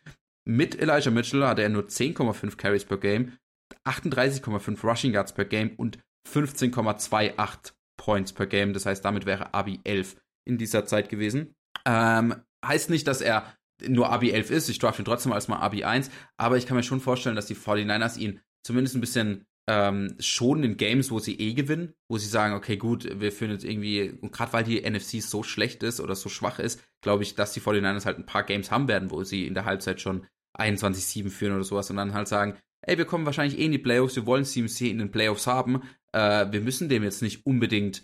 Mit Elijah Mitchell hatte er nur 10,5 Carries per Game, 38,5 Rushing Yards per Game und 15,28 Points per Game. Das heißt, damit wäre RB11 in dieser Zeit gewesen. Ähm, heißt nicht, dass er nur RB11 ist. Ich draft ihn trotzdem als mal RB1. Aber ich kann mir schon vorstellen, dass die 49ers ihn zumindest ein bisschen ähm, schon in Games, wo sie eh gewinnen, wo sie sagen, okay, gut, wir führen jetzt irgendwie, und gerade weil die NFC so schlecht ist oder so schwach ist, glaube ich, dass die 49ers halt ein paar Games haben werden, wo sie in der Halbzeit schon 21-7 führen oder sowas und dann halt sagen, ey, wir kommen wahrscheinlich eh in die Playoffs, wir wollen CMC in den Playoffs haben, äh, wir müssen dem jetzt nicht unbedingt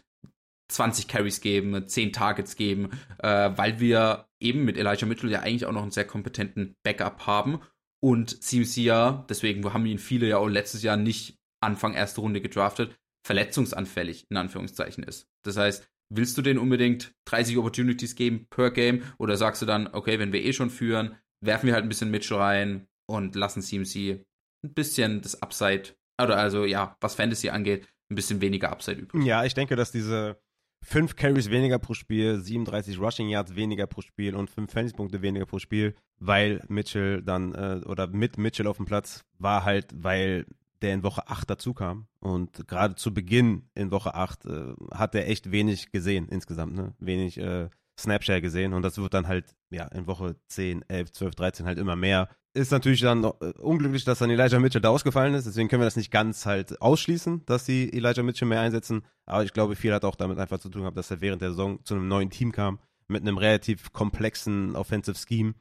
20 Carries geben, 10 Targets geben, äh, weil wir eben mit Elijah Mitchell ja eigentlich auch noch einen sehr kompetenten Backup haben und CMC ja, deswegen haben ihn viele ja auch letztes Jahr nicht Anfang erste Runde gedraftet, verletzungsanfällig in Anführungszeichen ist. Das heißt, willst du den unbedingt 30 Opportunities geben per Game oder sagst du dann, okay, wenn wir eh schon führen, werfen wir halt ein bisschen Mitchell rein und lassen CMC ein bisschen das Upside, oder also ja, was Fantasy angeht, ein bisschen weniger Upside übrig. Ja, ich denke, dass diese 5 Carries weniger pro Spiel, 37 Rushing Yards weniger pro Spiel und 5 Fantasy-Punkte weniger pro Spiel, weil Mitchell dann, äh, oder mit Mitchell auf dem Platz war halt, weil der in Woche 8 dazu kam. Und gerade zu Beginn in Woche 8 äh, hat er echt wenig gesehen insgesamt, ne? Wenig äh, Snapshare gesehen und das wird dann halt, ja, in Woche 10, 11, 12, 13 halt immer mehr. Ist natürlich dann äh, unglücklich, dass dann Elijah Mitchell da ausgefallen ist, deswegen können wir das nicht ganz halt ausschließen, dass sie Elijah Mitchell mehr einsetzen, aber ich glaube, viel hat auch damit einfach zu tun gehabt, dass er während der Saison zu einem neuen Team kam, mit einem relativ komplexen Offensive Scheme.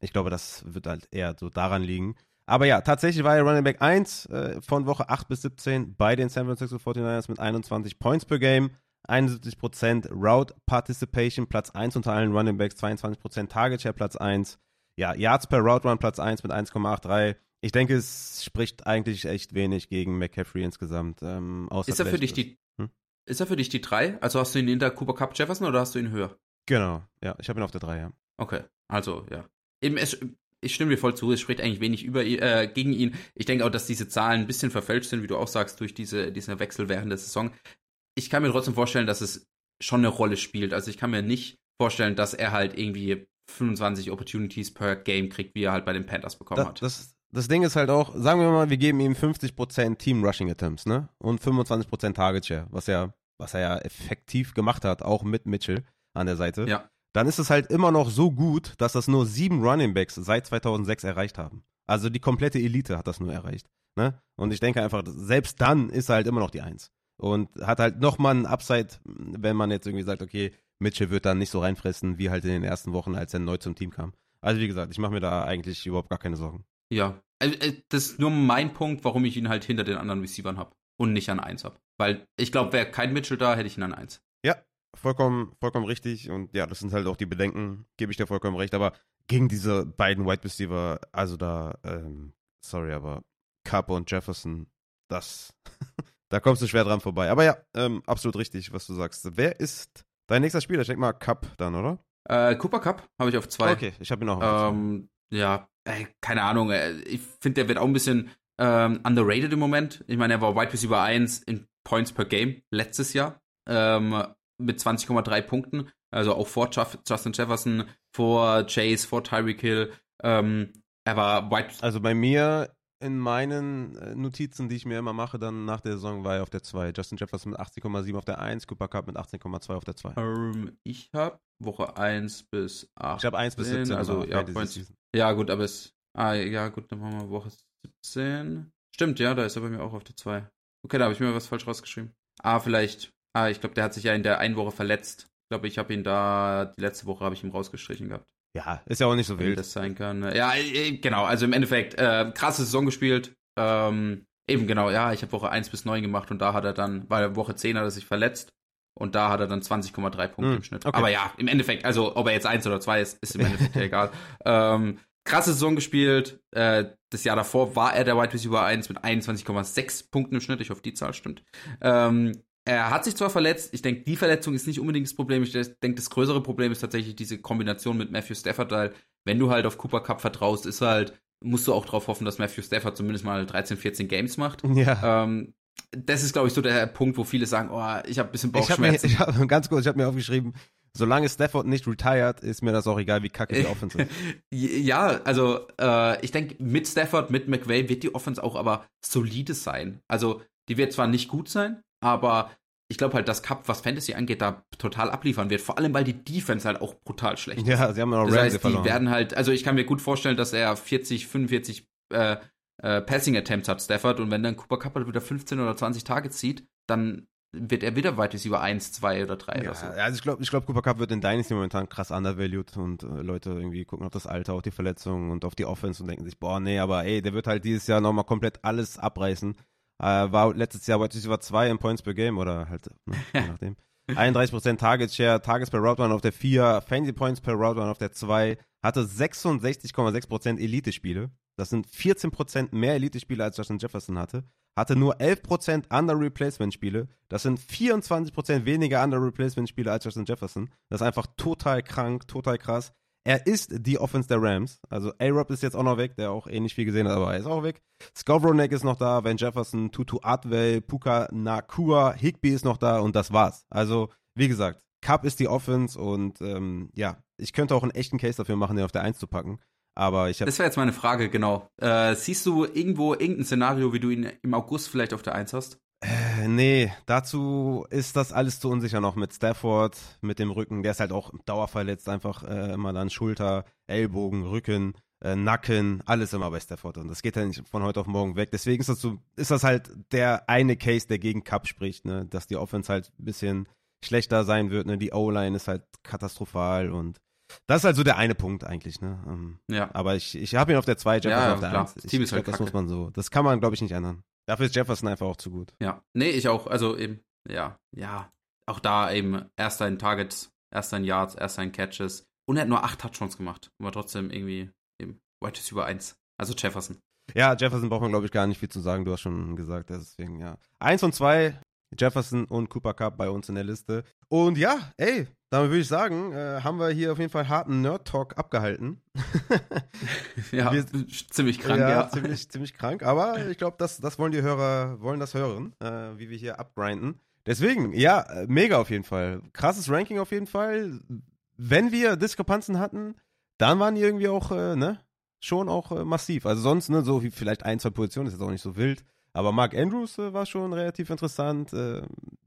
Ich glaube, das wird halt eher so daran liegen. Aber ja, tatsächlich war er Running Back 1 äh, von Woche 8 bis 17 bei den San Francisco 49ers mit 21 Points per Game, 71% Route Participation, Platz 1 unter allen Running Backs, 22% Target Share, Platz 1. Ja, Yards per Route Run, Platz 1 mit 1,83. Ich denke, es spricht eigentlich echt wenig gegen McCaffrey insgesamt. Ähm, ist er für dich die hm? Ist er für dich die 3? Also hast du ihn in der Cooper Cup Jefferson oder hast du ihn höher? Genau, ja, ich habe ihn auf der 3, ja. Okay, also ja. Eben, es, ich stimme dir voll zu, es spricht eigentlich wenig über, äh, gegen ihn. Ich denke auch, dass diese Zahlen ein bisschen verfälscht sind, wie du auch sagst, durch diese, diesen Wechsel während der Saison. Ich kann mir trotzdem vorstellen, dass es schon eine Rolle spielt. Also ich kann mir nicht vorstellen, dass er halt irgendwie 25 Opportunities per Game kriegt, wie er halt bei den Panthers bekommen das, hat. Das, das Ding ist halt auch, sagen wir mal, wir geben ihm 50% Team Rushing Attempts, ne? Und 25% Target Share, was er, was er ja effektiv gemacht hat, auch mit Mitchell an der Seite. Ja dann ist es halt immer noch so gut, dass das nur sieben Running Backs seit 2006 erreicht haben. Also die komplette Elite hat das nur erreicht. Ne? Und ich denke einfach, selbst dann ist er halt immer noch die Eins. Und hat halt nochmal einen Upside, wenn man jetzt irgendwie sagt, okay, Mitchell wird dann nicht so reinfressen, wie halt in den ersten Wochen, als er neu zum Team kam. Also wie gesagt, ich mache mir da eigentlich überhaupt gar keine Sorgen. Ja, äh, äh, das ist nur mein Punkt, warum ich ihn halt hinter den anderen Receivern habe und nicht an 1 habe. Weil ich glaube, wäre kein Mitchell da, hätte ich ihn an 1. Ja, vollkommen, vollkommen richtig. Und ja, das sind halt auch die Bedenken, gebe ich dir vollkommen recht. Aber gegen diese beiden Wide Receiver, also da, ähm, sorry, aber Cup und Jefferson, das, [LAUGHS] da kommst du schwer dran vorbei. Aber ja, ähm, absolut richtig, was du sagst. Wer ist dein nächster Spieler? Ich denke mal Cup dann, oder? Äh, Cooper Cup habe ich auf zwei. Okay, ich habe ihn auch auf ähm, Ja, ey, keine Ahnung. Ich finde, der wird auch ein bisschen ähm, underrated im Moment. Ich meine, er war Wide Receiver 1 in Points per Game letztes Jahr. Ähm, mit 20,3 Punkten, also auch vor Justin Jefferson, vor Chase, vor Tyreek Hill. Ähm, er war wide. Also bei mir in meinen äh, Notizen, die ich mir immer mache, dann nach der Saison war er auf der 2. Justin Jefferson mit 18,7 auf der 1, Cooper Cup mit 18,2 auf der 2. Ähm, ich habe Woche 1 bis 8. Ich habe 1 bis 17. Also, ja, ja, gut, aber es. Ah, ja, gut, dann machen wir Woche 17. Stimmt, ja, da ist er bei mir auch auf der 2. Okay, da habe ich mir was falsch rausgeschrieben. Ah, vielleicht Ah, ich glaube, der hat sich ja in der einen Woche verletzt. Ich glaube, ich habe ihn da, die letzte Woche habe ich ihn rausgestrichen gehabt. Ja, ist ja auch nicht so wild. Das sein kann. Ja, äh, genau. Also im Endeffekt, äh, krasse Saison gespielt. Ähm, eben genau, ja, ich habe Woche 1 bis 9 gemacht und da hat er dann, bei Woche 10 hat er sich verletzt und da hat er dann 20,3 Punkte hm, im Schnitt. Okay. Aber ja, im Endeffekt, also ob er jetzt 1 oder 2 ist, ist im Endeffekt egal. Ähm, krasse Saison gespielt. Äh, das Jahr davor war er der Wide Receiver 1 mit 21,6 Punkten im Schnitt. Ich hoffe, die Zahl stimmt. Ähm, er hat sich zwar verletzt, ich denke, die Verletzung ist nicht unbedingt das Problem. Ich denke, das größere Problem ist tatsächlich diese Kombination mit Matthew Stafford, weil wenn du halt auf Cooper Cup vertraust, ist halt, musst du auch darauf hoffen, dass Matthew Stafford zumindest mal 13, 14 Games macht. Ja. Ähm, das ist, glaube ich, so der Punkt, wo viele sagen, oh, ich habe ein bisschen Bauchschmerzen. [LAUGHS] Ich habe ganz kurz, ich habe mir aufgeschrieben, solange Stafford nicht retired, ist mir das auch egal, wie kacke die [LAUGHS] Offense ist. ja, also äh, ich denke, mit Stafford, mit McVay wird die Offense auch aber solide sein. Also die wird zwar nicht gut sein, aber ich glaube halt, dass Cup, was Fantasy angeht, da total abliefern wird. Vor allem, weil die Defense halt auch brutal schlecht ist. Ja, sie haben auch das heißt, die werden halt, also ich kann mir gut vorstellen, dass er 40, 45 äh, äh, Passing Attempts hat, Stafford, und wenn dann Cooper Cup halt wieder 15 oder 20 Targets zieht, dann wird er wieder weit über 1, 2 oder 3 ja, oder so. Also ich glaube, ich glaub, Cooper Cup wird in Dynasty momentan krass undervalued und äh, Leute irgendwie gucken auf das Alter, auf die Verletzungen und auf die Offense und denken sich, boah, nee, aber ey, der wird halt dieses Jahr nochmal komplett alles abreißen. Äh, war letztes Jahr Wide Receiver 2 in Points per Game oder halt, ne, [LAUGHS] je nachdem. 31% Target Share, Targets per Route Run auf der 4, Fancy Points per Route Run auf der 2, hatte 66,6% Elite-Spiele. Das sind 14% mehr Elite-Spiele als Justin Jefferson hatte. Hatte nur 11% Under-Replacement-Spiele. Das sind 24% weniger Under-Replacement-Spiele als Justin Jefferson. Das ist einfach total krank, total krass. Er ist die Offense der Rams. Also A-Rob ist jetzt auch noch weg, der auch eh nicht viel gesehen hat, aber er ist auch weg. Skowronek ist noch da, Van Jefferson, Tutu Atwell, Puka Nakua, Higby ist noch da und das war's. Also wie gesagt, Cup ist die Offense und ähm, ja, ich könnte auch einen echten Case dafür machen, den auf der 1 zu packen. Aber ich habe. Das wäre jetzt meine Frage, genau. Äh, siehst du irgendwo irgendein Szenario, wie du ihn im August vielleicht auf der 1 hast? Äh, nee, dazu ist das alles zu unsicher noch mit Stafford, mit dem Rücken. Der ist halt auch dauerverletzt, einfach äh, immer dann Schulter, Ellbogen, Rücken, äh, Nacken, alles immer bei Stafford. Und das geht ja nicht von heute auf morgen weg. Deswegen ist das so, ist das halt der eine Case, der gegen Cup spricht, ne? Dass die Offense halt ein bisschen schlechter sein wird, ne? Die O-Line ist halt katastrophal und das ist halt so der eine Punkt eigentlich, ne? Ähm, ja. Aber ich, ich habe ihn auf der 2, Jefferson ja, auf der 1. Ich, Team ist halt glaub, das muss man so. Das kann man, glaube ich, nicht ändern. Dafür ist Jefferson einfach auch zu gut. Ja. Nee, ich auch. Also eben, ja, ja. Auch da eben erster in Targets, erster in Yards, erster in Catches. Und er hat nur acht Touchdowns gemacht. Aber trotzdem irgendwie eben White ist über eins. Also Jefferson. Ja, Jefferson braucht man, glaube ich, gar nicht viel zu sagen. Du hast schon gesagt, deswegen, ja. Eins und zwei, Jefferson und Cooper Cup bei uns in der Liste. Und ja, ey, damit würde ich sagen, äh, haben wir hier auf jeden Fall harten Nerd-Talk abgehalten. [LAUGHS] ja, wir, ziemlich krank, ja. ja. Ziemlich, ziemlich krank, aber ich glaube, das, das wollen die Hörer, wollen das hören, äh, wie wir hier abgrinden. Deswegen, ja, mega auf jeden Fall. Krasses Ranking auf jeden Fall. Wenn wir Diskrepanzen hatten, dann waren die irgendwie auch, äh, ne, schon auch äh, massiv. Also sonst, ne, so wie vielleicht ein, zwei Positionen, ist jetzt auch nicht so wild. Aber Mark Andrews äh, war schon relativ interessant. Äh,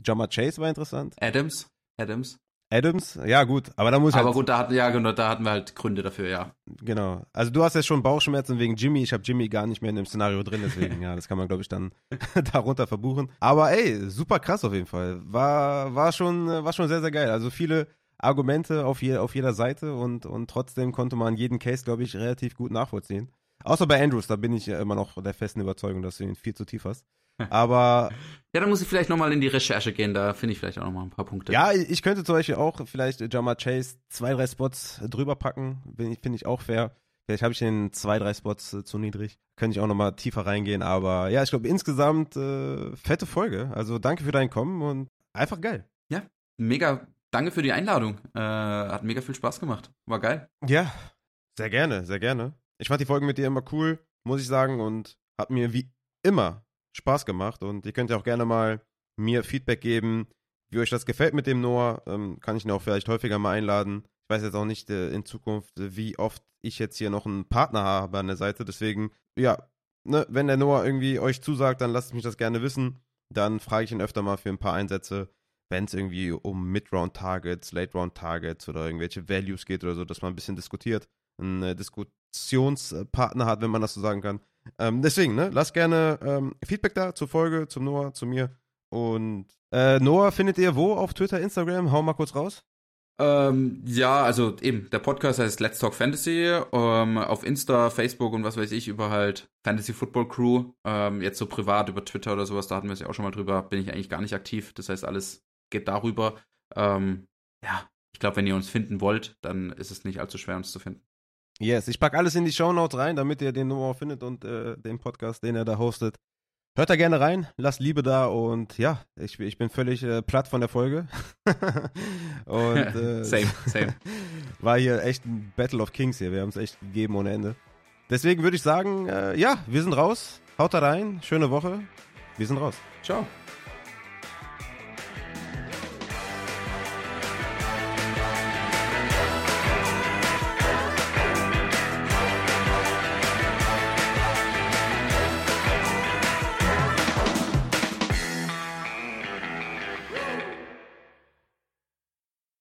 Jama Chase war interessant. Adams. Adams. Adams, ja gut, aber da muss Aber halt, gut, da hatten ja genau, da hatten wir halt Gründe dafür, ja. Genau. Also du hast ja schon Bauchschmerzen wegen Jimmy. Ich habe Jimmy gar nicht mehr in dem Szenario drin, deswegen ja, das kann man glaube ich dann [LAUGHS] darunter verbuchen. Aber ey, super krass auf jeden Fall. War war schon war schon sehr sehr geil. Also viele Argumente auf, je, auf jeder Seite und und trotzdem konnte man jeden Case glaube ich relativ gut nachvollziehen. Außer bei Andrews, da bin ich ja immer noch der festen Überzeugung, dass du ihn viel zu tief hast. Aber. [LAUGHS] ja, dann muss ich vielleicht nochmal in die Recherche gehen, da finde ich vielleicht auch nochmal ein paar Punkte. Ja, ich könnte zum Beispiel auch vielleicht Jama Chase zwei, drei Spots drüber packen. Finde ich auch fair. Vielleicht habe ich den zwei, drei Spots äh, zu niedrig. Könnte ich auch nochmal tiefer reingehen. Aber ja, ich glaube insgesamt äh, fette Folge. Also danke für dein Kommen und einfach geil. Ja, mega. Danke für die Einladung. Äh, hat mega viel Spaß gemacht. War geil. Ja, sehr gerne, sehr gerne. Ich fand die Folgen mit dir immer cool, muss ich sagen, und hat mir wie immer Spaß gemacht. Und ihr könnt ja auch gerne mal mir Feedback geben, wie euch das gefällt mit dem Noah. Ähm, kann ich ihn auch vielleicht häufiger mal einladen. Ich weiß jetzt auch nicht äh, in Zukunft, äh, wie oft ich jetzt hier noch einen Partner habe an der Seite. Deswegen, ja, ne, wenn der Noah irgendwie euch zusagt, dann lasst mich das gerne wissen. Dann frage ich ihn öfter mal für ein paar Einsätze, wenn es irgendwie um Mid-Round-Targets, Late-Round-Targets oder irgendwelche Values geht oder so, dass man ein bisschen diskutiert. Ein äh, Diskussionspartner hat, wenn man das so sagen kann. Ähm, deswegen, ne, lasst gerne ähm, Feedback da zur Folge, zum Noah, zu mir. Und äh, Noah findet ihr wo auf Twitter, Instagram? Hau mal kurz raus. Ähm, ja, also eben, der Podcast heißt Let's Talk Fantasy. Ähm, auf Insta, Facebook und was weiß ich, über halt Fantasy Football Crew. Ähm, jetzt so privat über Twitter oder sowas, da hatten wir es ja auch schon mal drüber, bin ich eigentlich gar nicht aktiv. Das heißt, alles geht darüber. Ähm, ja, ich glaube, wenn ihr uns finden wollt, dann ist es nicht allzu schwer, uns zu finden. Yes, ich packe alles in die Show Notes rein, damit ihr den Noah findet und äh, den Podcast, den er da hostet. Hört da gerne rein, lasst Liebe da und ja, ich, ich bin völlig äh, platt von der Folge. [LAUGHS] und [LAUGHS] äh, same, same. [LAUGHS] war hier echt ein Battle of Kings hier, wir haben es echt gegeben ohne Ende. Deswegen würde ich sagen, äh, ja, wir sind raus. Haut da rein, schöne Woche. Wir sind raus. Ciao.